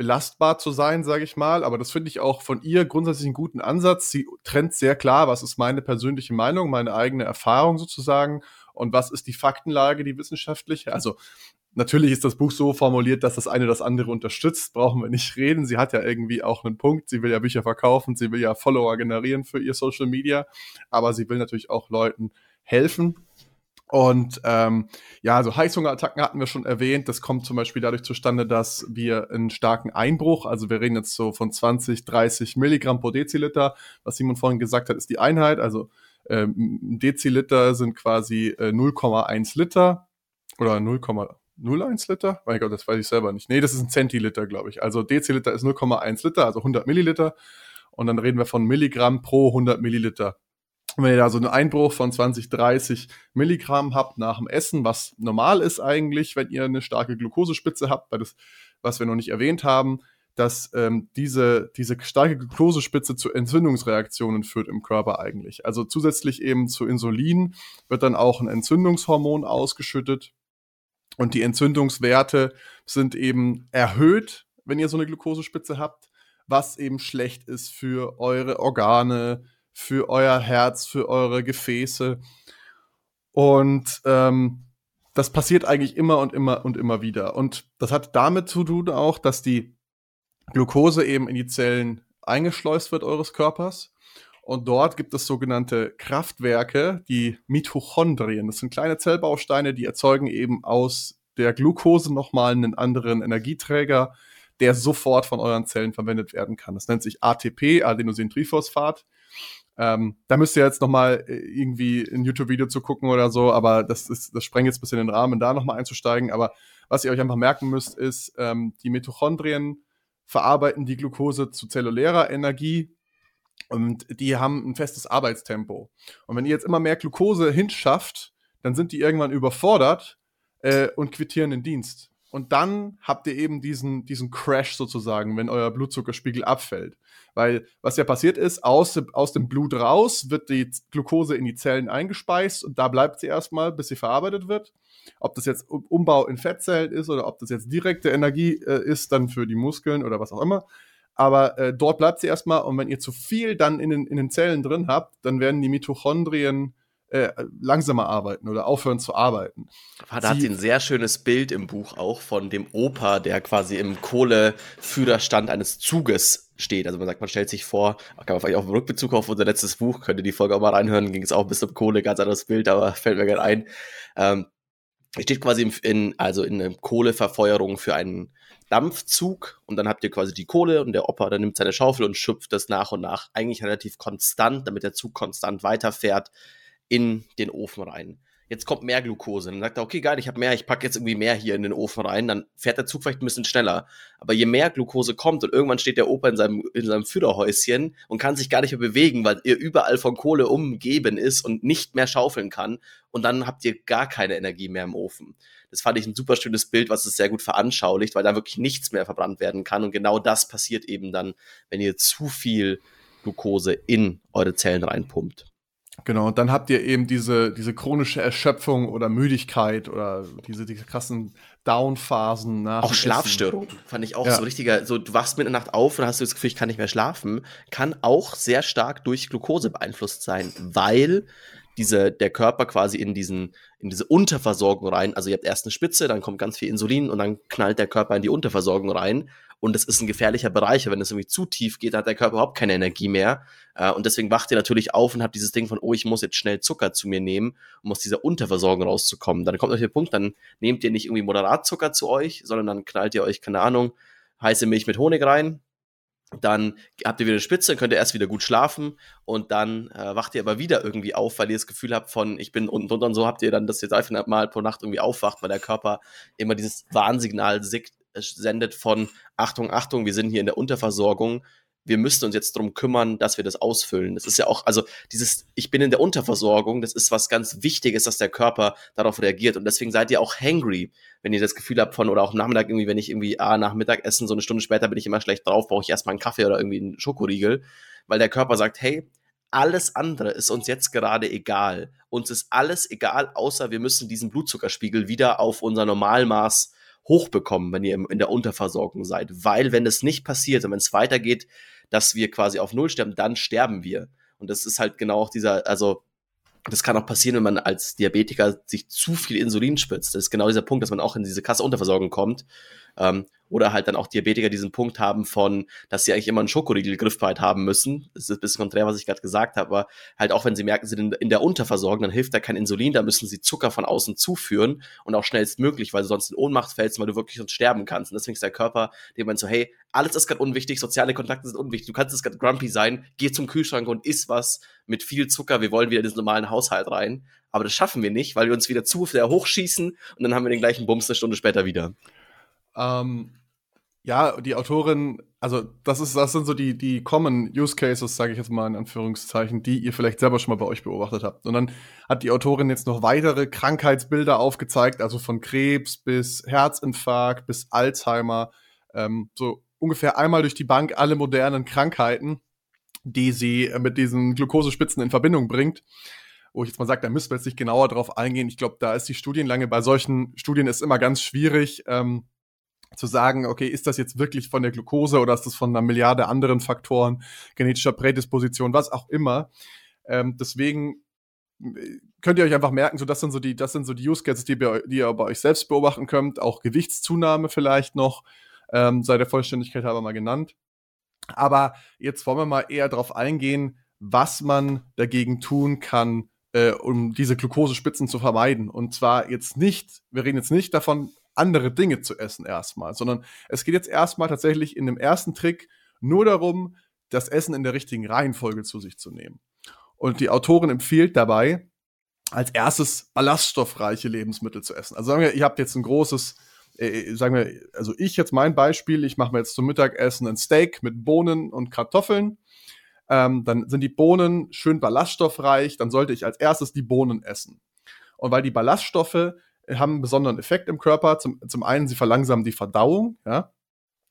belastbar zu sein, sage ich mal. Aber das finde ich auch von ihr grundsätzlich einen guten Ansatz. Sie trennt sehr klar, was ist meine persönliche Meinung, meine eigene Erfahrung sozusagen und was ist die Faktenlage, die wissenschaftliche. Also Natürlich ist das Buch so formuliert, dass das eine das andere unterstützt, brauchen wir nicht reden. Sie hat ja irgendwie auch einen Punkt. Sie will ja Bücher verkaufen, sie will ja Follower generieren für ihr Social Media, aber sie will natürlich auch Leuten helfen. Und ähm, ja, also Heißhungerattacken hatten wir schon erwähnt. Das kommt zum Beispiel dadurch zustande, dass wir einen starken Einbruch, also wir reden jetzt so von 20, 30 Milligramm pro Deziliter. Was Simon vorhin gesagt hat, ist die Einheit. Also ähm, Deziliter sind quasi äh, 0,1 Liter oder 0, 0,1 Liter? Mein Gott, das weiß ich selber nicht. Nee, das ist ein Zentiliter, glaube ich. Also Deziliter ist 0,1 Liter, also 100 Milliliter. Und dann reden wir von Milligramm pro 100 Milliliter. Und wenn ihr da so einen Einbruch von 20, 30 Milligramm habt nach dem Essen, was normal ist eigentlich, wenn ihr eine starke Glukosespitze habt, weil das, was wir noch nicht erwähnt haben, dass ähm, diese, diese starke Glukosespitze zu Entzündungsreaktionen führt im Körper eigentlich. Also zusätzlich eben zu Insulin wird dann auch ein Entzündungshormon ausgeschüttet und die Entzündungswerte sind eben erhöht, wenn ihr so eine Glukosespitze habt, was eben schlecht ist für eure Organe, für euer Herz, für eure Gefäße. Und ähm, das passiert eigentlich immer und immer und immer wieder. Und das hat damit zu tun auch, dass die Glukose eben in die Zellen eingeschleust wird eures Körpers. Und dort gibt es sogenannte Kraftwerke, die Mitochondrien. Das sind kleine Zellbausteine, die erzeugen eben aus der Glucose nochmal einen anderen Energieträger, der sofort von euren Zellen verwendet werden kann. Das nennt sich ATP, Adenosintriphosphat. Ähm, da müsst ihr jetzt nochmal äh, irgendwie ein YouTube-Video zu gucken oder so, aber das, ist, das sprengt jetzt ein bisschen den Rahmen, da nochmal einzusteigen. Aber was ihr euch einfach merken müsst, ist, ähm, die Mitochondrien verarbeiten die Glucose zu zellulärer Energie und die haben ein festes Arbeitstempo. Und wenn ihr jetzt immer mehr Glucose hinschafft, dann sind die irgendwann überfordert äh, und quittieren den Dienst. Und dann habt ihr eben diesen, diesen Crash sozusagen, wenn euer Blutzuckerspiegel abfällt. Weil was ja passiert ist, aus, aus dem Blut raus wird die Glucose in die Zellen eingespeist und da bleibt sie erstmal, bis sie verarbeitet wird. Ob das jetzt Umbau in Fettzellen ist oder ob das jetzt direkte Energie äh, ist, dann für die Muskeln oder was auch immer aber äh, dort bleibt sie erstmal und wenn ihr zu viel dann in den, in den Zellen drin habt, dann werden die Mitochondrien äh, langsamer arbeiten oder aufhören zu arbeiten. Da hat sie ein sehr schönes Bild im Buch auch von dem Opa, der quasi im Kohleführerstand eines Zuges steht. Also man sagt, man stellt sich vor, kann man vielleicht auch im Rückbezug auf unser letztes Buch, könnt ihr die Folge auch mal reinhören, ging es auch ein bisschen um Kohle, ganz anderes Bild, aber fällt mir gerade ein. Ähm, steht quasi in, also in einer Kohleverfeuerung für einen Dampfzug und dann habt ihr quasi die Kohle und der Opa, der nimmt seine Schaufel und schöpft das nach und nach eigentlich relativ konstant, damit der Zug konstant weiterfährt, in den Ofen rein. Jetzt kommt mehr Glucose. Dann sagt er, okay, geil, ich habe mehr, ich packe jetzt irgendwie mehr hier in den Ofen rein, dann fährt der Zug vielleicht ein bisschen schneller. Aber je mehr Glucose kommt und irgendwann steht der Opa in seinem, in seinem Führerhäuschen und kann sich gar nicht mehr bewegen, weil er überall von Kohle umgeben ist und nicht mehr schaufeln kann. Und dann habt ihr gar keine Energie mehr im Ofen. Das fand ich ein super schönes Bild, was es sehr gut veranschaulicht, weil da wirklich nichts mehr verbrannt werden kann. Und genau das passiert eben dann, wenn ihr zu viel Glucose in eure Zellen reinpumpt. Genau, und dann habt ihr eben diese, diese chronische Erschöpfung oder Müdigkeit oder diese, diese krassen Down-Phasen nach. Auch Schlafstörungen fand ich auch ja. so richtiger. So, du wachst mit der Nacht auf und hast das Gefühl, ich kann nicht mehr schlafen. Kann auch sehr stark durch Glucose beeinflusst sein, weil diese, der Körper quasi in diesen, in diese Unterversorgung rein. Also ihr habt erst eine Spitze, dann kommt ganz viel Insulin und dann knallt der Körper in die Unterversorgung rein und das ist ein gefährlicher Bereich. Wenn es irgendwie zu tief geht, hat der Körper überhaupt keine Energie mehr. Äh, und deswegen wacht ihr natürlich auf und habt dieses Ding von, oh, ich muss jetzt schnell Zucker zu mir nehmen, um aus dieser Unterversorgung rauszukommen. Dann kommt euch der Punkt, dann nehmt ihr nicht irgendwie Moderatzucker zu euch, sondern dann knallt ihr euch, keine Ahnung, heiße Milch mit Honig rein, dann habt ihr wieder eine Spitze, könnt ihr erst wieder gut schlafen und dann äh, wacht ihr aber wieder irgendwie auf, weil ihr das Gefühl habt von, ich bin unten drunter und so habt ihr dann, dass ihr einfach mal pro Nacht irgendwie aufwacht, weil der Körper immer dieses Warnsignal sendet von Achtung, Achtung, wir sind hier in der Unterversorgung. Wir müssten uns jetzt darum kümmern, dass wir das ausfüllen. Das ist ja auch, also dieses, ich bin in der Unterversorgung, das ist was ganz Wichtiges, dass der Körper darauf reagiert. Und deswegen seid ihr auch hangry, wenn ihr das Gefühl habt von, oder auch Nachmittag irgendwie, wenn ich irgendwie, ah, nach Mittagessen, so eine Stunde später bin ich immer schlecht drauf, brauche ich erstmal einen Kaffee oder irgendwie einen Schokoriegel, weil der Körper sagt, hey, alles andere ist uns jetzt gerade egal. Uns ist alles egal, außer wir müssen diesen Blutzuckerspiegel wieder auf unser Normalmaß hochbekommen, wenn ihr in der Unterversorgung seid. Weil, wenn das nicht passiert und wenn es weitergeht, dass wir quasi auf Null sterben, dann sterben wir. Und das ist halt genau auch dieser, also das kann auch passieren, wenn man als Diabetiker sich zu viel Insulin spritzt. Das ist genau dieser Punkt, dass man auch in diese Kasse Unterversorgung kommt. Ähm, oder halt dann auch Diabetiker diesen Punkt haben von, dass sie eigentlich immer einen Schokoriegel griffbereit haben müssen. Das ist ein bisschen konträr, was ich gerade gesagt habe, aber halt auch wenn sie merken, sie sind in der Unterversorgung, dann hilft da kein Insulin, da müssen sie Zucker von außen zuführen und auch schnellstmöglich, weil du sonst in Ohnmacht fällst, weil du wirklich sonst sterben kannst. Und deswegen ist der Körper, der meint so, hey, alles ist gerade unwichtig, soziale Kontakte sind unwichtig, du kannst jetzt gerade grumpy sein, geh zum Kühlschrank und iss was mit viel Zucker, wir wollen wieder in den normalen Haushalt rein. Aber das schaffen wir nicht, weil wir uns wieder zu sehr hochschießen und dann haben wir den gleichen Bums eine Stunde später wieder. Ähm, ja, die Autorin, also das ist, das sind so die, die Common Use Cases, sage ich jetzt mal in Anführungszeichen, die ihr vielleicht selber schon mal bei euch beobachtet habt. Und dann hat die Autorin jetzt noch weitere Krankheitsbilder aufgezeigt, also von Krebs bis Herzinfarkt bis Alzheimer, ähm, so ungefähr einmal durch die Bank alle modernen Krankheiten, die sie mit diesen Glukosespitzen in Verbindung bringt wo ich jetzt mal sage, da müssen wir jetzt nicht genauer drauf eingehen. Ich glaube, da ist die Studienlange bei solchen Studien ist immer ganz schwierig. Ähm, zu sagen, okay, ist das jetzt wirklich von der Glucose oder ist das von einer Milliarde anderen Faktoren, genetischer Prädisposition, was auch immer. Ähm, deswegen könnt ihr euch einfach merken, so das sind so die, das sind so die Use Cases, die, die ihr bei euch selbst beobachten könnt, auch Gewichtszunahme vielleicht noch, ähm, sei der Vollständigkeit halber mal genannt. Aber jetzt wollen wir mal eher darauf eingehen, was man dagegen tun kann, äh, um diese Glukosespitzen zu vermeiden. Und zwar jetzt nicht, wir reden jetzt nicht davon, andere Dinge zu essen erstmal, sondern es geht jetzt erstmal tatsächlich in dem ersten Trick nur darum, das Essen in der richtigen Reihenfolge zu sich zu nehmen. Und die Autorin empfiehlt dabei, als erstes ballaststoffreiche Lebensmittel zu essen. Also sagen wir, ihr habt jetzt ein großes, äh, äh sagen wir, also ich jetzt mein Beispiel, ich mache mir jetzt zum Mittagessen ein Steak mit Bohnen und Kartoffeln. Ähm, dann sind die Bohnen schön ballaststoffreich, dann sollte ich als erstes die Bohnen essen. Und weil die Ballaststoffe haben einen besonderen Effekt im Körper. Zum, zum einen, sie verlangsamen die Verdauung, ja.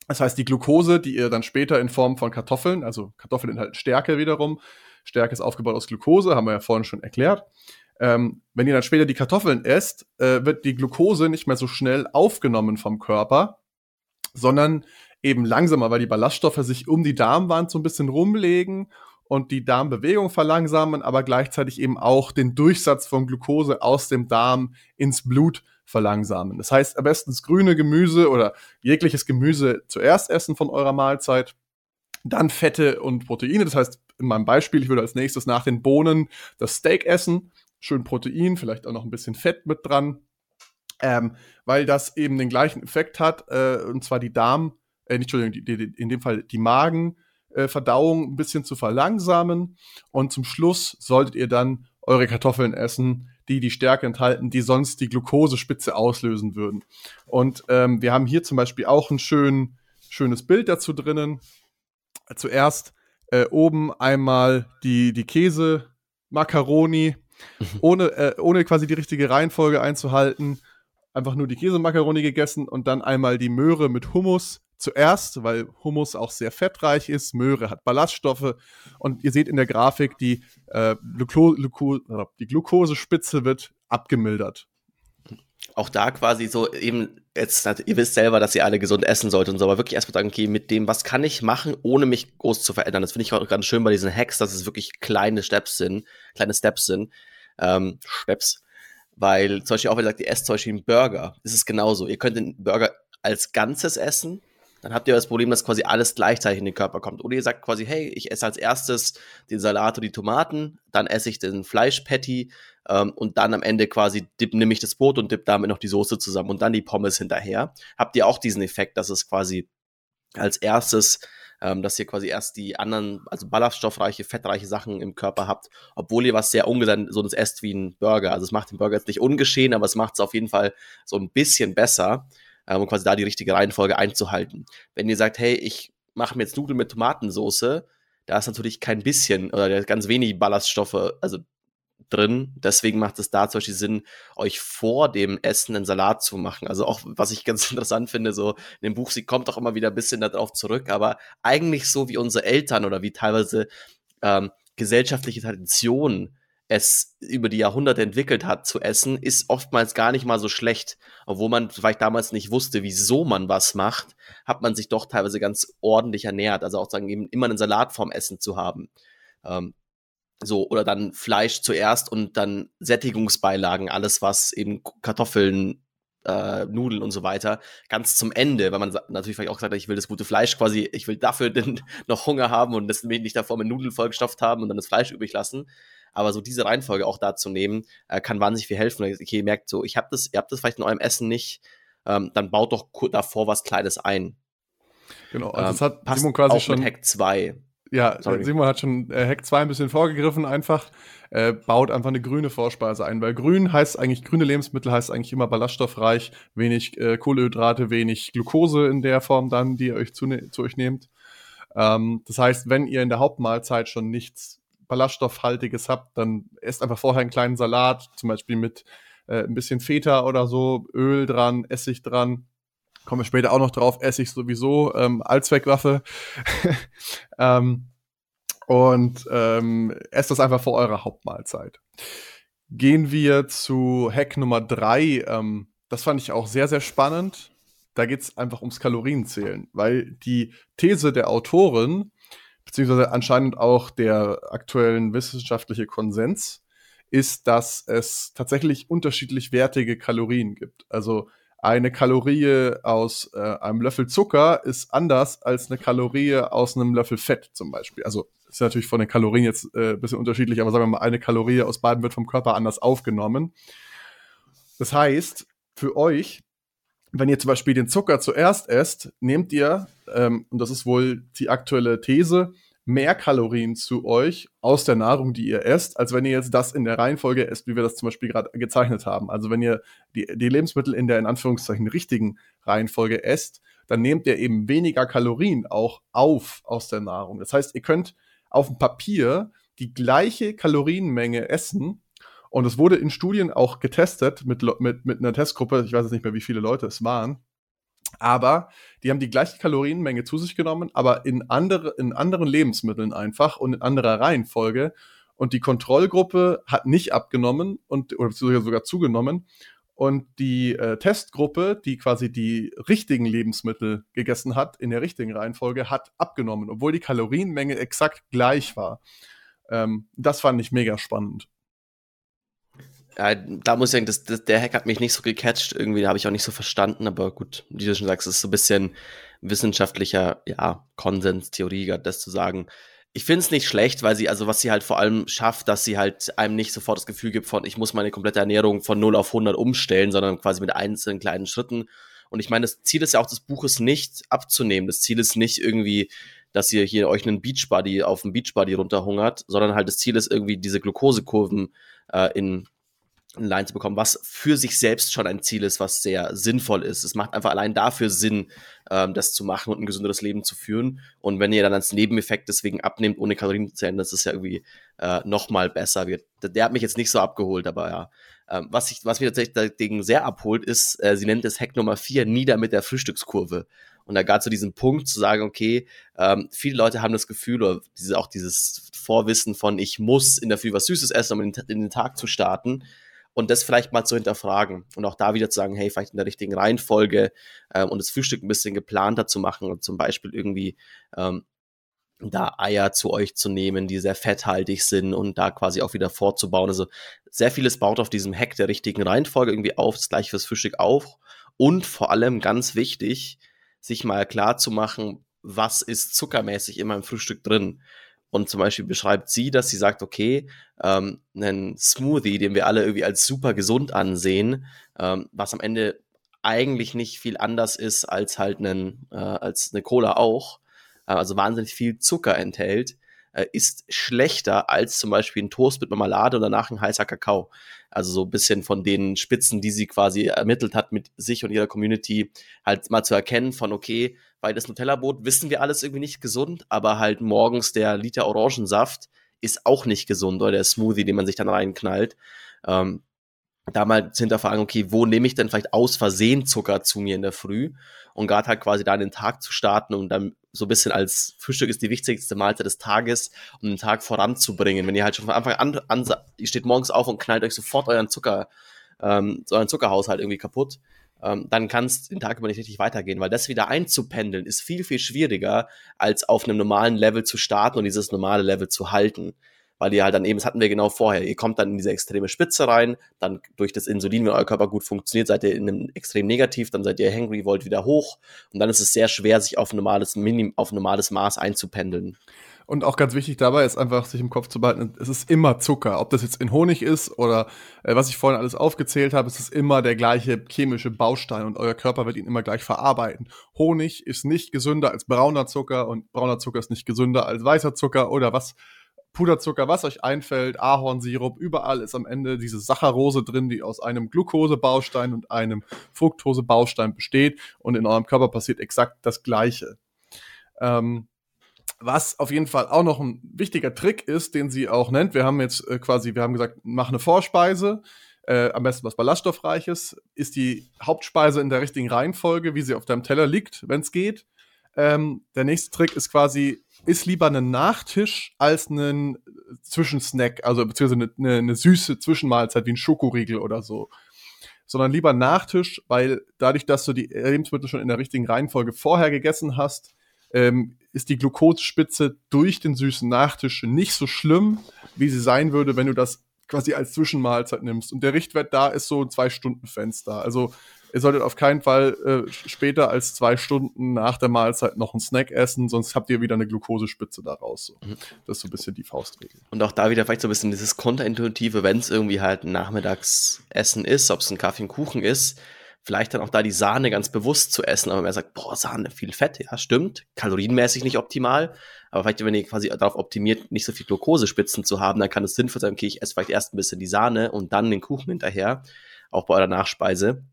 Das heißt, die Glucose, die ihr dann später in Form von Kartoffeln, also Kartoffeln enthalten Stärke wiederum, Stärke ist aufgebaut aus Glucose, haben wir ja vorhin schon erklärt. Ähm, wenn ihr dann später die Kartoffeln esst, äh, wird die Glucose nicht mehr so schnell aufgenommen vom Körper, sondern eben langsamer, weil die Ballaststoffe sich um die Darmwand so ein bisschen rumlegen und die Darmbewegung verlangsamen, aber gleichzeitig eben auch den Durchsatz von Glucose aus dem Darm ins Blut verlangsamen. Das heißt, am besten grüne Gemüse oder jegliches Gemüse zuerst essen von eurer Mahlzeit, dann Fette und Proteine. Das heißt, in meinem Beispiel, ich würde als nächstes nach den Bohnen das Steak essen, schön Protein, vielleicht auch noch ein bisschen Fett mit dran, ähm, weil das eben den gleichen Effekt hat, äh, und zwar die Darm, äh, nicht, Entschuldigung, die, die, in dem Fall die Magen, äh, Verdauung ein bisschen zu verlangsamen. Und zum Schluss solltet ihr dann eure Kartoffeln essen, die die Stärke enthalten, die sonst die Glukosespitze auslösen würden. Und ähm, wir haben hier zum Beispiel auch ein schön, schönes Bild dazu drinnen. Zuerst äh, oben einmal die, die Käse, Macaroni, ohne, äh, ohne quasi die richtige Reihenfolge einzuhalten einfach nur die Käsemakaroni gegessen und dann einmal die Möhre mit Hummus zuerst, weil Hummus auch sehr fettreich ist. Möhre hat Ballaststoffe und ihr seht in der Grafik, die, äh, Gluko Gluko die Glukosespitze wird abgemildert. Auch da quasi so eben, jetzt, ihr wisst selber, dass ihr alle gesund essen solltet und so, aber wirklich erstmal sagen, okay, mit dem, was kann ich machen, ohne mich groß zu verändern. Das finde ich auch ganz schön bei diesen Hacks, dass es wirklich kleine Steps sind, kleine Steps sind, ähm, Steps. Weil zum Beispiel auch, wenn ihr sagt, ihr esst zum Beispiel einen Burger, ist es genauso. Ihr könnt den Burger als Ganzes essen, dann habt ihr das Problem, dass quasi alles gleichzeitig in den Körper kommt. Oder ihr sagt quasi, hey, ich esse als erstes den Salat und die Tomaten, dann esse ich den Fleischpatty ähm, und dann am Ende quasi nehme ich das Brot und dipp damit noch die Soße zusammen und dann die Pommes hinterher. Habt ihr auch diesen Effekt, dass es quasi als erstes, ähm, dass ihr quasi erst die anderen, also ballaststoffreiche, fettreiche Sachen im Körper habt, obwohl ihr was sehr ungesundes esst wie ein Burger. Also es macht den Burger jetzt nicht ungeschehen, aber es macht es auf jeden Fall so ein bisschen besser ähm, und quasi da die richtige Reihenfolge einzuhalten. Wenn ihr sagt, hey, ich mache mir jetzt Nudeln mit Tomatensoße, da ist natürlich kein bisschen oder ganz wenig Ballaststoffe, also drin. Deswegen macht es da zum Beispiel Sinn, euch vor dem Essen einen Salat zu machen. Also auch, was ich ganz interessant finde, so in dem Buch, sie kommt auch immer wieder ein bisschen darauf zurück, aber eigentlich so wie unsere Eltern oder wie teilweise ähm, gesellschaftliche Traditionen es über die Jahrhunderte entwickelt hat zu essen, ist oftmals gar nicht mal so schlecht. Obwohl man vielleicht damals nicht wusste, wieso man was macht, hat man sich doch teilweise ganz ordentlich ernährt. Also auch sagen, eben immer einen Salat vorm Essen zu haben. Ähm, so, oder dann Fleisch zuerst und dann Sättigungsbeilagen, alles was eben Kartoffeln, äh, Nudeln und so weiter, ganz zum Ende, weil man natürlich vielleicht auch gesagt hat, ich will das gute Fleisch quasi, ich will dafür denn noch Hunger haben und das nicht davor mit Nudeln vollgestopft haben und dann das Fleisch übrig lassen. Aber so diese Reihenfolge auch da zu nehmen, äh, kann wahnsinnig viel helfen. Okay, ihr merkt so, ich habe das, ihr habt das vielleicht in eurem Essen nicht, ähm, dann baut doch davor was Kleines ein. Genau, also ähm, das hat Simon quasi auch schon. Mit Hack 2. Ja, Sorry. Simon hat schon äh, Hack 2 ein bisschen vorgegriffen, einfach. Äh, baut einfach eine grüne Vorspeise ein, weil grün heißt eigentlich, grüne Lebensmittel heißt eigentlich immer ballaststoffreich, wenig äh, Kohlenhydrate, wenig Glucose in der Form dann, die ihr euch zu, zu euch nehmt. Ähm, das heißt, wenn ihr in der Hauptmahlzeit schon nichts Ballaststoffhaltiges habt, dann esst einfach vorher einen kleinen Salat, zum Beispiel mit äh, ein bisschen Feta oder so, Öl dran, Essig dran. Kommen wir später auch noch drauf, Essig sowieso, ähm, Allzweckwaffe. ähm, und ähm, esst das einfach vor eurer Hauptmahlzeit. Gehen wir zu Hack Nummer drei. Ähm, das fand ich auch sehr, sehr spannend. Da geht es einfach ums Kalorienzählen, weil die These der Autorin beziehungsweise anscheinend auch der aktuellen wissenschaftliche Konsens, ist, dass es tatsächlich unterschiedlich wertige Kalorien gibt. Also eine Kalorie aus äh, einem Löffel Zucker ist anders als eine Kalorie aus einem Löffel Fett zum Beispiel. Also ist natürlich von den Kalorien jetzt äh, ein bisschen unterschiedlich, aber sagen wir mal, eine Kalorie aus beiden wird vom Körper anders aufgenommen. Das heißt, für euch, wenn ihr zum Beispiel den Zucker zuerst esst, nehmt ihr ähm, und das ist wohl die aktuelle These, mehr Kalorien zu euch aus der Nahrung, die ihr esst, als wenn ihr jetzt das in der Reihenfolge esst, wie wir das zum Beispiel gerade gezeichnet haben. Also wenn ihr die, die Lebensmittel in der in Anführungszeichen richtigen Reihenfolge esst, dann nehmt ihr eben weniger Kalorien auch auf aus der Nahrung. Das heißt, ihr könnt auf dem Papier die gleiche Kalorienmenge essen. Und es wurde in Studien auch getestet mit, mit, mit einer Testgruppe, ich weiß jetzt nicht mehr, wie viele Leute es waren, aber die haben die gleiche Kalorienmenge zu sich genommen, aber in, andere, in anderen Lebensmitteln einfach und in anderer Reihenfolge. Und die Kontrollgruppe hat nicht abgenommen und oder sogar zugenommen. Und die äh, Testgruppe, die quasi die richtigen Lebensmittel gegessen hat, in der richtigen Reihenfolge, hat abgenommen, obwohl die Kalorienmenge exakt gleich war. Ähm, das fand ich mega spannend ja, da muss ich sagen, das, das, der Hack hat mich nicht so gecatcht, irgendwie habe ich auch nicht so verstanden, aber gut, wie du schon sagst, es ist so ein bisschen wissenschaftlicher, ja, Konsens, Theorie, das zu sagen. Ich finde es nicht schlecht, weil sie, also was sie halt vor allem schafft, dass sie halt einem nicht sofort das Gefühl gibt von, ich muss meine komplette Ernährung von 0 auf 100 umstellen, sondern quasi mit einzelnen kleinen Schritten. Und ich meine, das Ziel ist ja auch des Buches nicht abzunehmen. Das Ziel ist nicht irgendwie, dass ihr hier euch einen Beachbody auf dem Beachbody runterhungert, sondern halt das Ziel ist irgendwie diese Glukosekurven äh, in in Line zu bekommen, was für sich selbst schon ein Ziel ist, was sehr sinnvoll ist. Es macht einfach allein dafür Sinn, ähm, das zu machen und ein gesünderes Leben zu führen. Und wenn ihr dann als Nebeneffekt deswegen abnehmt, ohne Kalorien zu zählen, das ist ja irgendwie äh, noch mal besser. Der, der hat mich jetzt nicht so abgeholt, aber ja. Ähm, was, ich, was mich tatsächlich dagegen sehr abholt, ist, äh, sie nennt es Hack Nummer 4, nieder mit der Frühstückskurve. Und da gab es so diesen Punkt zu sagen, okay, ähm, viele Leute haben das Gefühl, oder diese, auch dieses Vorwissen von, ich muss in der Früh was Süßes essen, um in den, in den Tag zu starten und das vielleicht mal zu hinterfragen und auch da wieder zu sagen, hey, vielleicht in der richtigen Reihenfolge äh, und das Frühstück ein bisschen geplanter zu machen und zum Beispiel irgendwie ähm, da Eier zu euch zu nehmen, die sehr fetthaltig sind und da quasi auch wieder vorzubauen. Also sehr vieles baut auf diesem Hack der richtigen Reihenfolge irgendwie auf, das gleiche fürs Frühstück auch. Und vor allem ganz wichtig, sich mal klar zu machen, was ist zuckermäßig in meinem Frühstück drin. Und zum Beispiel beschreibt sie, dass sie sagt, okay, ähm, einen Smoothie, den wir alle irgendwie als super gesund ansehen, ähm, was am Ende eigentlich nicht viel anders ist als halt einen, äh, als eine Cola auch, äh, also wahnsinnig viel Zucker enthält, äh, ist schlechter als zum Beispiel ein Toast mit Marmelade und danach ein heißer Kakao. Also so ein bisschen von den Spitzen, die sie quasi ermittelt hat mit sich und ihrer Community, halt mal zu erkennen von, okay, weil das Nutella-Brot wissen wir alles irgendwie nicht gesund, aber halt morgens der Liter Orangensaft ist auch nicht gesund oder der Smoothie, den man sich dann reinknallt. Ähm, da mal zu hinterfragen, okay, wo nehme ich denn vielleicht aus Versehen Zucker zu mir in der Früh und gerade halt quasi da den Tag zu starten und dann so ein bisschen als Frühstück ist die wichtigste Mahlzeit des Tages, um den Tag voranzubringen. Wenn ihr halt schon von Anfang an, an ihr steht morgens auf und knallt euch sofort euren Zucker, ähm, euren Zuckerhaushalt irgendwie kaputt, ähm, dann kann es den Tag über nicht richtig weitergehen, weil das wieder einzupendeln ist viel, viel schwieriger, als auf einem normalen Level zu starten und dieses normale Level zu halten weil ihr halt dann eben, das hatten wir genau vorher, ihr kommt dann in diese extreme Spitze rein, dann durch das Insulin, wenn euer Körper gut funktioniert, seid ihr in einem extrem negativ, dann seid ihr hangry, wollt wieder hoch und dann ist es sehr schwer, sich auf normales Minim, auf normales Maß einzupendeln. Und auch ganz wichtig dabei ist einfach, sich im Kopf zu behalten, es ist immer Zucker. Ob das jetzt in Honig ist oder äh, was ich vorhin alles aufgezählt habe, es ist immer der gleiche chemische Baustein und euer Körper wird ihn immer gleich verarbeiten. Honig ist nicht gesünder als brauner Zucker und brauner Zucker ist nicht gesünder als weißer Zucker oder was Puderzucker, was euch einfällt, Ahornsirup, überall ist am Ende diese Saccharose drin, die aus einem Glukosebaustein und einem Fructosebaustein besteht und in eurem Körper passiert exakt das Gleiche. Ähm, was auf jeden Fall auch noch ein wichtiger Trick ist, den sie auch nennt, wir haben jetzt äh, quasi, wir haben gesagt, mach eine Vorspeise, äh, am besten was Ballaststoffreiches, ist die Hauptspeise in der richtigen Reihenfolge, wie sie auf deinem Teller liegt, wenn es geht. Ähm, der nächste Trick ist quasi, ist lieber ein Nachtisch als ein Zwischensnack, also beziehungsweise eine, eine, süße Zwischenmahlzeit wie ein Schokoriegel oder so. Sondern lieber Nachtisch, weil dadurch, dass du die Lebensmittel schon in der richtigen Reihenfolge vorher gegessen hast, ähm, ist die Glukosespitze durch den süßen Nachtisch nicht so schlimm, wie sie sein würde, wenn du das quasi als Zwischenmahlzeit nimmst. Und der Richtwert da ist so ein Zwei-Stunden-Fenster. Also ihr solltet auf keinen Fall äh, später als zwei Stunden nach der Mahlzeit noch einen Snack essen, sonst habt ihr wieder eine Glukosespitze daraus. So. Mhm. Das ist so ein bisschen die Faustregel. Und auch da wieder vielleicht so ein bisschen dieses Konterintuitive, wenn es irgendwie halt ein Nachmittagsessen ist, ob es ein Kaffee und Kuchen ist, vielleicht dann auch da die Sahne ganz bewusst zu essen, aber man sagt, boah, Sahne, viel Fett, ja, stimmt, kalorienmäßig nicht optimal, aber vielleicht, wenn ihr quasi darauf optimiert, nicht so viel Glukosespitzen zu haben, dann kann es sinnvoll sein, okay, ich esse vielleicht erst ein bisschen die Sahne und dann den Kuchen hinterher, auch bei eurer Nachspeise.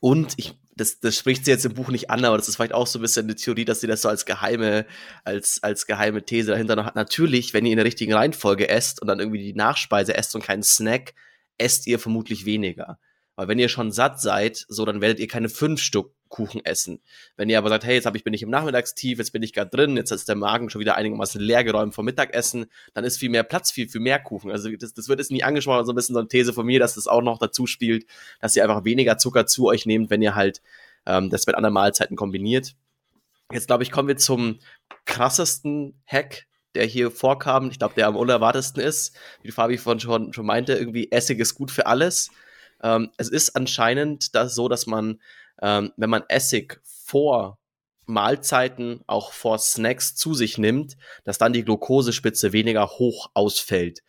Und ich, das, das spricht sie jetzt im Buch nicht an, aber das ist vielleicht auch so ein bisschen eine Theorie, dass sie das so als geheime, als, als geheime These dahinter noch hat. Natürlich, wenn ihr in der richtigen Reihenfolge esst und dann irgendwie die Nachspeise esst und keinen Snack, esst ihr vermutlich weniger. Weil wenn ihr schon satt seid, so dann werdet ihr keine fünf Stück Kuchen essen. Wenn ihr aber sagt, hey, jetzt hab ich, bin ich im Nachmittagstief, jetzt bin ich gerade drin, jetzt ist der Magen schon wieder einigermaßen leergeräumt vom Mittagessen, dann ist viel mehr Platz für, für mehr Kuchen. Also das, das wird jetzt nie angesprochen, so ein bisschen so eine These von mir, dass das auch noch dazu spielt, dass ihr einfach weniger Zucker zu euch nehmt, wenn ihr halt ähm, das mit anderen Mahlzeiten kombiniert. Jetzt glaube ich, kommen wir zum krassesten Hack, der hier vorkam. Ich glaube, der am unerwartesten ist, wie Fabi von schon, schon meinte, irgendwie Essig ist gut für alles. Ähm, es ist anscheinend das so, dass man, ähm, wenn man Essig vor Mahlzeiten, auch vor Snacks zu sich nimmt, dass dann die Glukosespitze weniger hoch ausfällt.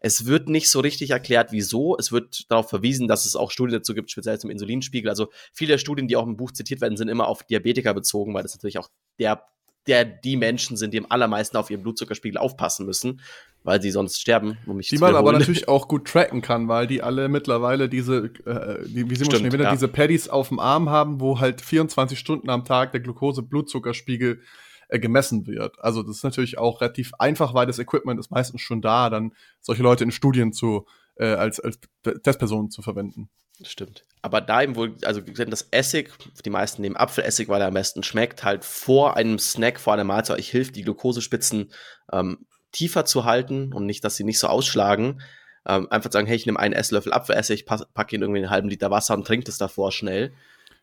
Es wird nicht so richtig erklärt, wieso. Es wird darauf verwiesen, dass es auch Studien dazu gibt, speziell zum Insulinspiegel. Also viele Studien, die auch im Buch zitiert werden, sind immer auf Diabetiker bezogen, weil das natürlich auch der, der die Menschen sind, die am allermeisten auf ihren Blutzuckerspiegel aufpassen müssen. Weil sie sonst sterben. Um mich die man aber natürlich auch gut tracken kann, weil die alle mittlerweile diese, äh, die, wie Simon schon erwähnt ja. diese Paddies auf dem Arm haben, wo halt 24 Stunden am Tag der Glucose-Blutzuckerspiegel äh, gemessen wird. Also das ist natürlich auch relativ einfach, weil das Equipment ist meistens schon da, dann solche Leute in Studien zu äh, als, als Testpersonen zu verwenden. Stimmt. Aber da eben wohl, also das Essig, die meisten nehmen Apfelessig, weil er am besten schmeckt, halt vor einem Snack, vor einer Mahlzeit euch hilft, die Glukosespitzen ähm, tiefer zu halten und nicht, dass sie nicht so ausschlagen. Ähm, einfach sagen, hey, ich nehme einen Esslöffel Apfelessig, packe ihn irgendwie einen halben Liter Wasser und trinke das davor schnell.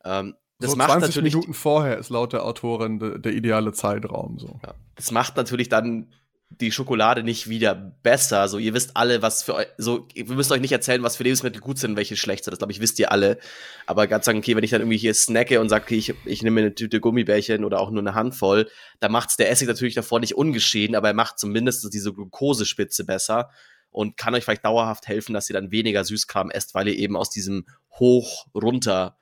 Ähm, das so macht 20 natürlich, Minuten vorher ist laut der Autorin de, der ideale Zeitraum. So. Ja, das macht natürlich dann die Schokolade nicht wieder besser. So, ihr wisst alle, was für euch, so, wir müssen euch nicht erzählen, was für Lebensmittel gut sind, welche schlecht sind. Das glaube ich, wisst ihr alle. Aber ganz sagen, okay, wenn ich dann irgendwie hier snacke und sage, okay, ich, ich nehme eine Tüte Gummibärchen oder auch nur eine Handvoll, dann macht's der Essig natürlich davor nicht ungeschehen, aber er macht zumindest diese Glukosespitze besser und kann euch vielleicht dauerhaft helfen, dass ihr dann weniger Süßkram esst, weil ihr eben aus diesem hoch runter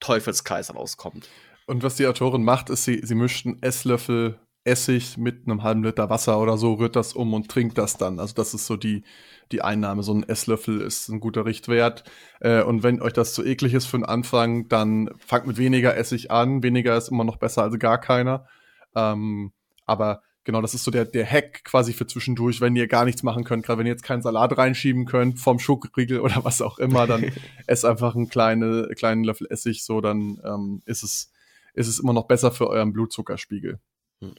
Teufelskreis rauskommt. Und was die Autorin macht, ist, sie, sie mischt einen Esslöffel Essig mit einem halben Liter Wasser oder so, rührt das um und trinkt das dann. Also das ist so die, die Einnahme. So ein Esslöffel ist ein guter Richtwert. Äh, und wenn euch das zu eklig ist für den Anfang, dann fangt mit weniger Essig an. Weniger ist immer noch besser als gar keiner. Ähm, aber genau, das ist so der, der Hack quasi für zwischendurch, wenn ihr gar nichts machen könnt. Gerade wenn ihr jetzt keinen Salat reinschieben könnt vom Schokoriegel oder was auch immer, dann esst einfach einen kleine, kleinen Löffel Essig, so dann ähm, ist es ist es immer noch besser für euren Blutzuckerspiegel. Hm.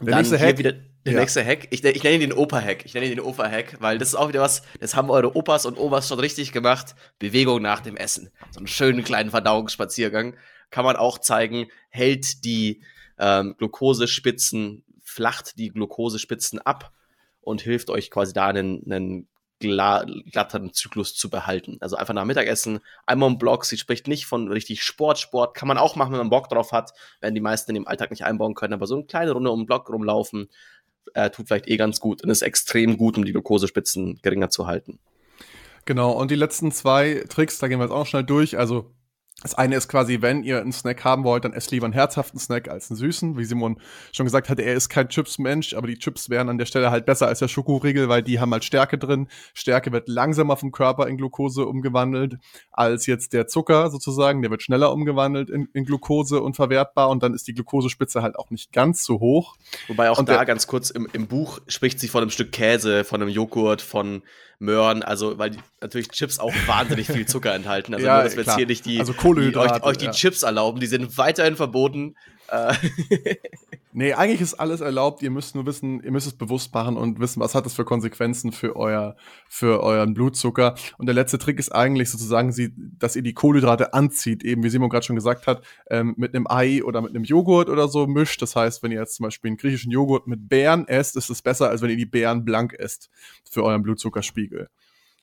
Der nächste Hack. Wieder, der ja. nächste Hack. Ich, ich nenne ihn den Opa-Hack. Ich nenne ihn den Opa-Hack, weil das ist auch wieder was, das haben eure Opas und Omas schon richtig gemacht. Bewegung nach dem Essen. So einen schönen kleinen Verdauungsspaziergang. Kann man auch zeigen, hält die ähm, Glukosespitzen, flacht die Glukosespitzen ab und hilft euch quasi da einen, einen glatteren Zyklus zu behalten. Also einfach nach Mittagessen, einmal im Block. Sie spricht nicht von richtig Sport. Sport kann man auch machen, wenn man Bock drauf hat, wenn die meisten in dem Alltag nicht einbauen können. Aber so eine kleine Runde um den Block rumlaufen, äh, tut vielleicht eh ganz gut und ist extrem gut, um die Glukosespitzen geringer zu halten. Genau, und die letzten zwei Tricks, da gehen wir jetzt auch schnell durch. Also das eine ist quasi, wenn ihr einen Snack haben wollt, dann esst lieber einen herzhaften Snack als einen süßen. Wie Simon schon gesagt hat, er ist kein Chips-Mensch, aber die Chips wären an der Stelle halt besser als der Schokoriegel, weil die haben halt Stärke drin. Stärke wird langsamer vom Körper in Glucose umgewandelt als jetzt der Zucker sozusagen. Der wird schneller umgewandelt in, in Glucose und verwertbar und dann ist die Glukosespitze halt auch nicht ganz so hoch. Wobei auch und da ganz kurz im, im Buch spricht sie von einem Stück Käse, von einem Joghurt, von Möhren, also weil die, natürlich Chips auch wahnsinnig viel Zucker enthalten. Also ja, nur, dass wir jetzt hier nicht die, also die euch, euch, die ja. Chips erlauben, die sind weiterhin verboten. Äh. nee, eigentlich ist alles erlaubt. Ihr müsst nur wissen, ihr müsst es bewusst machen und wissen, was hat das für Konsequenzen für euer, für euren Blutzucker. Und der letzte Trick ist eigentlich sozusagen, dass ihr die Kohlenhydrate anzieht, eben wie Simon gerade schon gesagt hat, ähm, mit einem Ei oder mit einem Joghurt oder so mischt. Das heißt, wenn ihr jetzt zum Beispiel einen griechischen Joghurt mit Beeren esst, ist es besser, als wenn ihr die Beeren blank esst für euren Blutzuckerspiegel.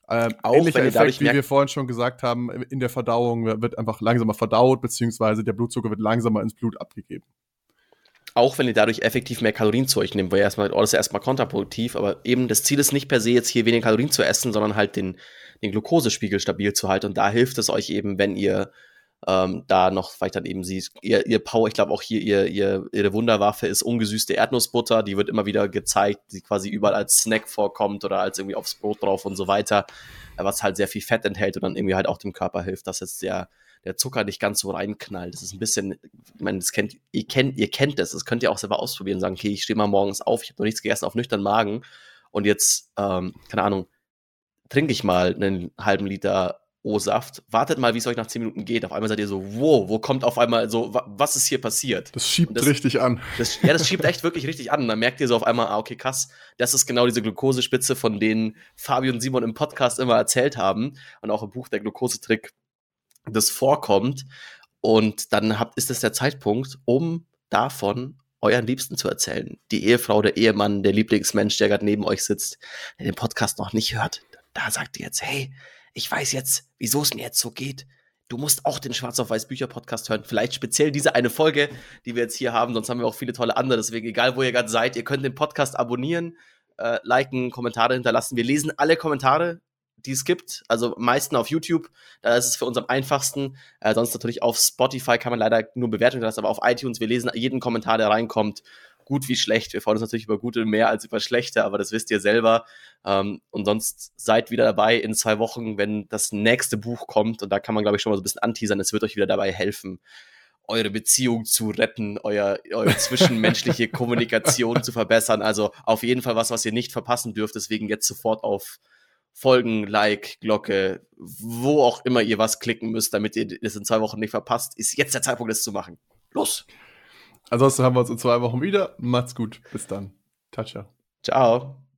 Ähm, auch ähnlicher Effekt, wie wir vorhin schon gesagt haben, in der Verdauung wird einfach langsamer verdaut, beziehungsweise der Blutzucker wird langsamer ins Blut abgegeben. Auch wenn ihr dadurch effektiv mehr Kalorien zu euch nehmt, weil erstmal, oh, das ist erstmal kontraproduktiv, aber eben das Ziel ist nicht per se jetzt hier weniger Kalorien zu essen, sondern halt den, den Glukosespiegel stabil zu halten. Und da hilft es euch eben, wenn ihr ähm, da noch vielleicht dann eben sie, ihr, ihr Power, ich glaube auch hier, ihr, ihr, ihre Wunderwaffe ist ungesüßte Erdnussbutter, die wird immer wieder gezeigt, die quasi überall als Snack vorkommt oder als irgendwie aufs Brot drauf und so weiter, äh, was halt sehr viel Fett enthält und dann irgendwie halt auch dem Körper hilft, dass jetzt der, der Zucker nicht ganz so reinknallt. Das ist ein bisschen, ich meine, das kennt, ihr kennt, ihr kennt das, das könnt ihr auch selber ausprobieren, sagen, okay, ich stehe mal morgens auf, ich habe noch nichts gegessen auf nüchtern Magen und jetzt, ähm, keine Ahnung, trinke ich mal einen halben Liter O-Saft. Wartet mal, wie es euch nach 10 Minuten geht. Auf einmal seid ihr so, wow, wo kommt auf einmal so, was ist hier passiert? Das schiebt das, richtig an. Das, ja, das schiebt echt wirklich richtig an. Und dann merkt ihr so auf einmal, ah, okay, krass, das ist genau diese Glukosespitze, von denen Fabio und Simon im Podcast immer erzählt haben. Und auch im Buch der Glukosetrick das vorkommt. Und dann habt, ist das der Zeitpunkt, um davon euren Liebsten zu erzählen. Die Ehefrau, der Ehemann, der Lieblingsmensch, der gerade neben euch sitzt, der den Podcast noch nicht hört. Da sagt ihr jetzt, hey, ich weiß jetzt, wieso es mir jetzt so geht. Du musst auch den Schwarz auf Weiß Bücher Podcast hören. Vielleicht speziell diese eine Folge, die wir jetzt hier haben. Sonst haben wir auch viele tolle andere. Deswegen, egal wo ihr gerade seid, ihr könnt den Podcast abonnieren, äh, liken, Kommentare hinterlassen. Wir lesen alle Kommentare, die es gibt. Also meisten auf YouTube. Da ist es für uns am einfachsten. Äh, sonst natürlich auf Spotify kann man leider nur Bewertungen lassen, aber auf iTunes, wir lesen jeden Kommentar, der reinkommt gut wie schlecht. Wir freuen uns natürlich über gute mehr als über schlechte, aber das wisst ihr selber. Ähm, und sonst seid wieder dabei in zwei Wochen, wenn das nächste Buch kommt. Und da kann man, glaube ich, schon mal so ein bisschen anteasern. Es wird euch wieder dabei helfen, eure Beziehung zu retten, euer, eure zwischenmenschliche Kommunikation zu verbessern. Also auf jeden Fall was, was ihr nicht verpassen dürft. Deswegen jetzt sofort auf Folgen, Like, Glocke, wo auch immer ihr was klicken müsst, damit ihr das in zwei Wochen nicht verpasst, ist jetzt der Zeitpunkt, das zu machen. Los! Ansonsten haben wir uns in zwei Wochen wieder. Macht's gut. Bis dann. Ciao, ciao. Ciao.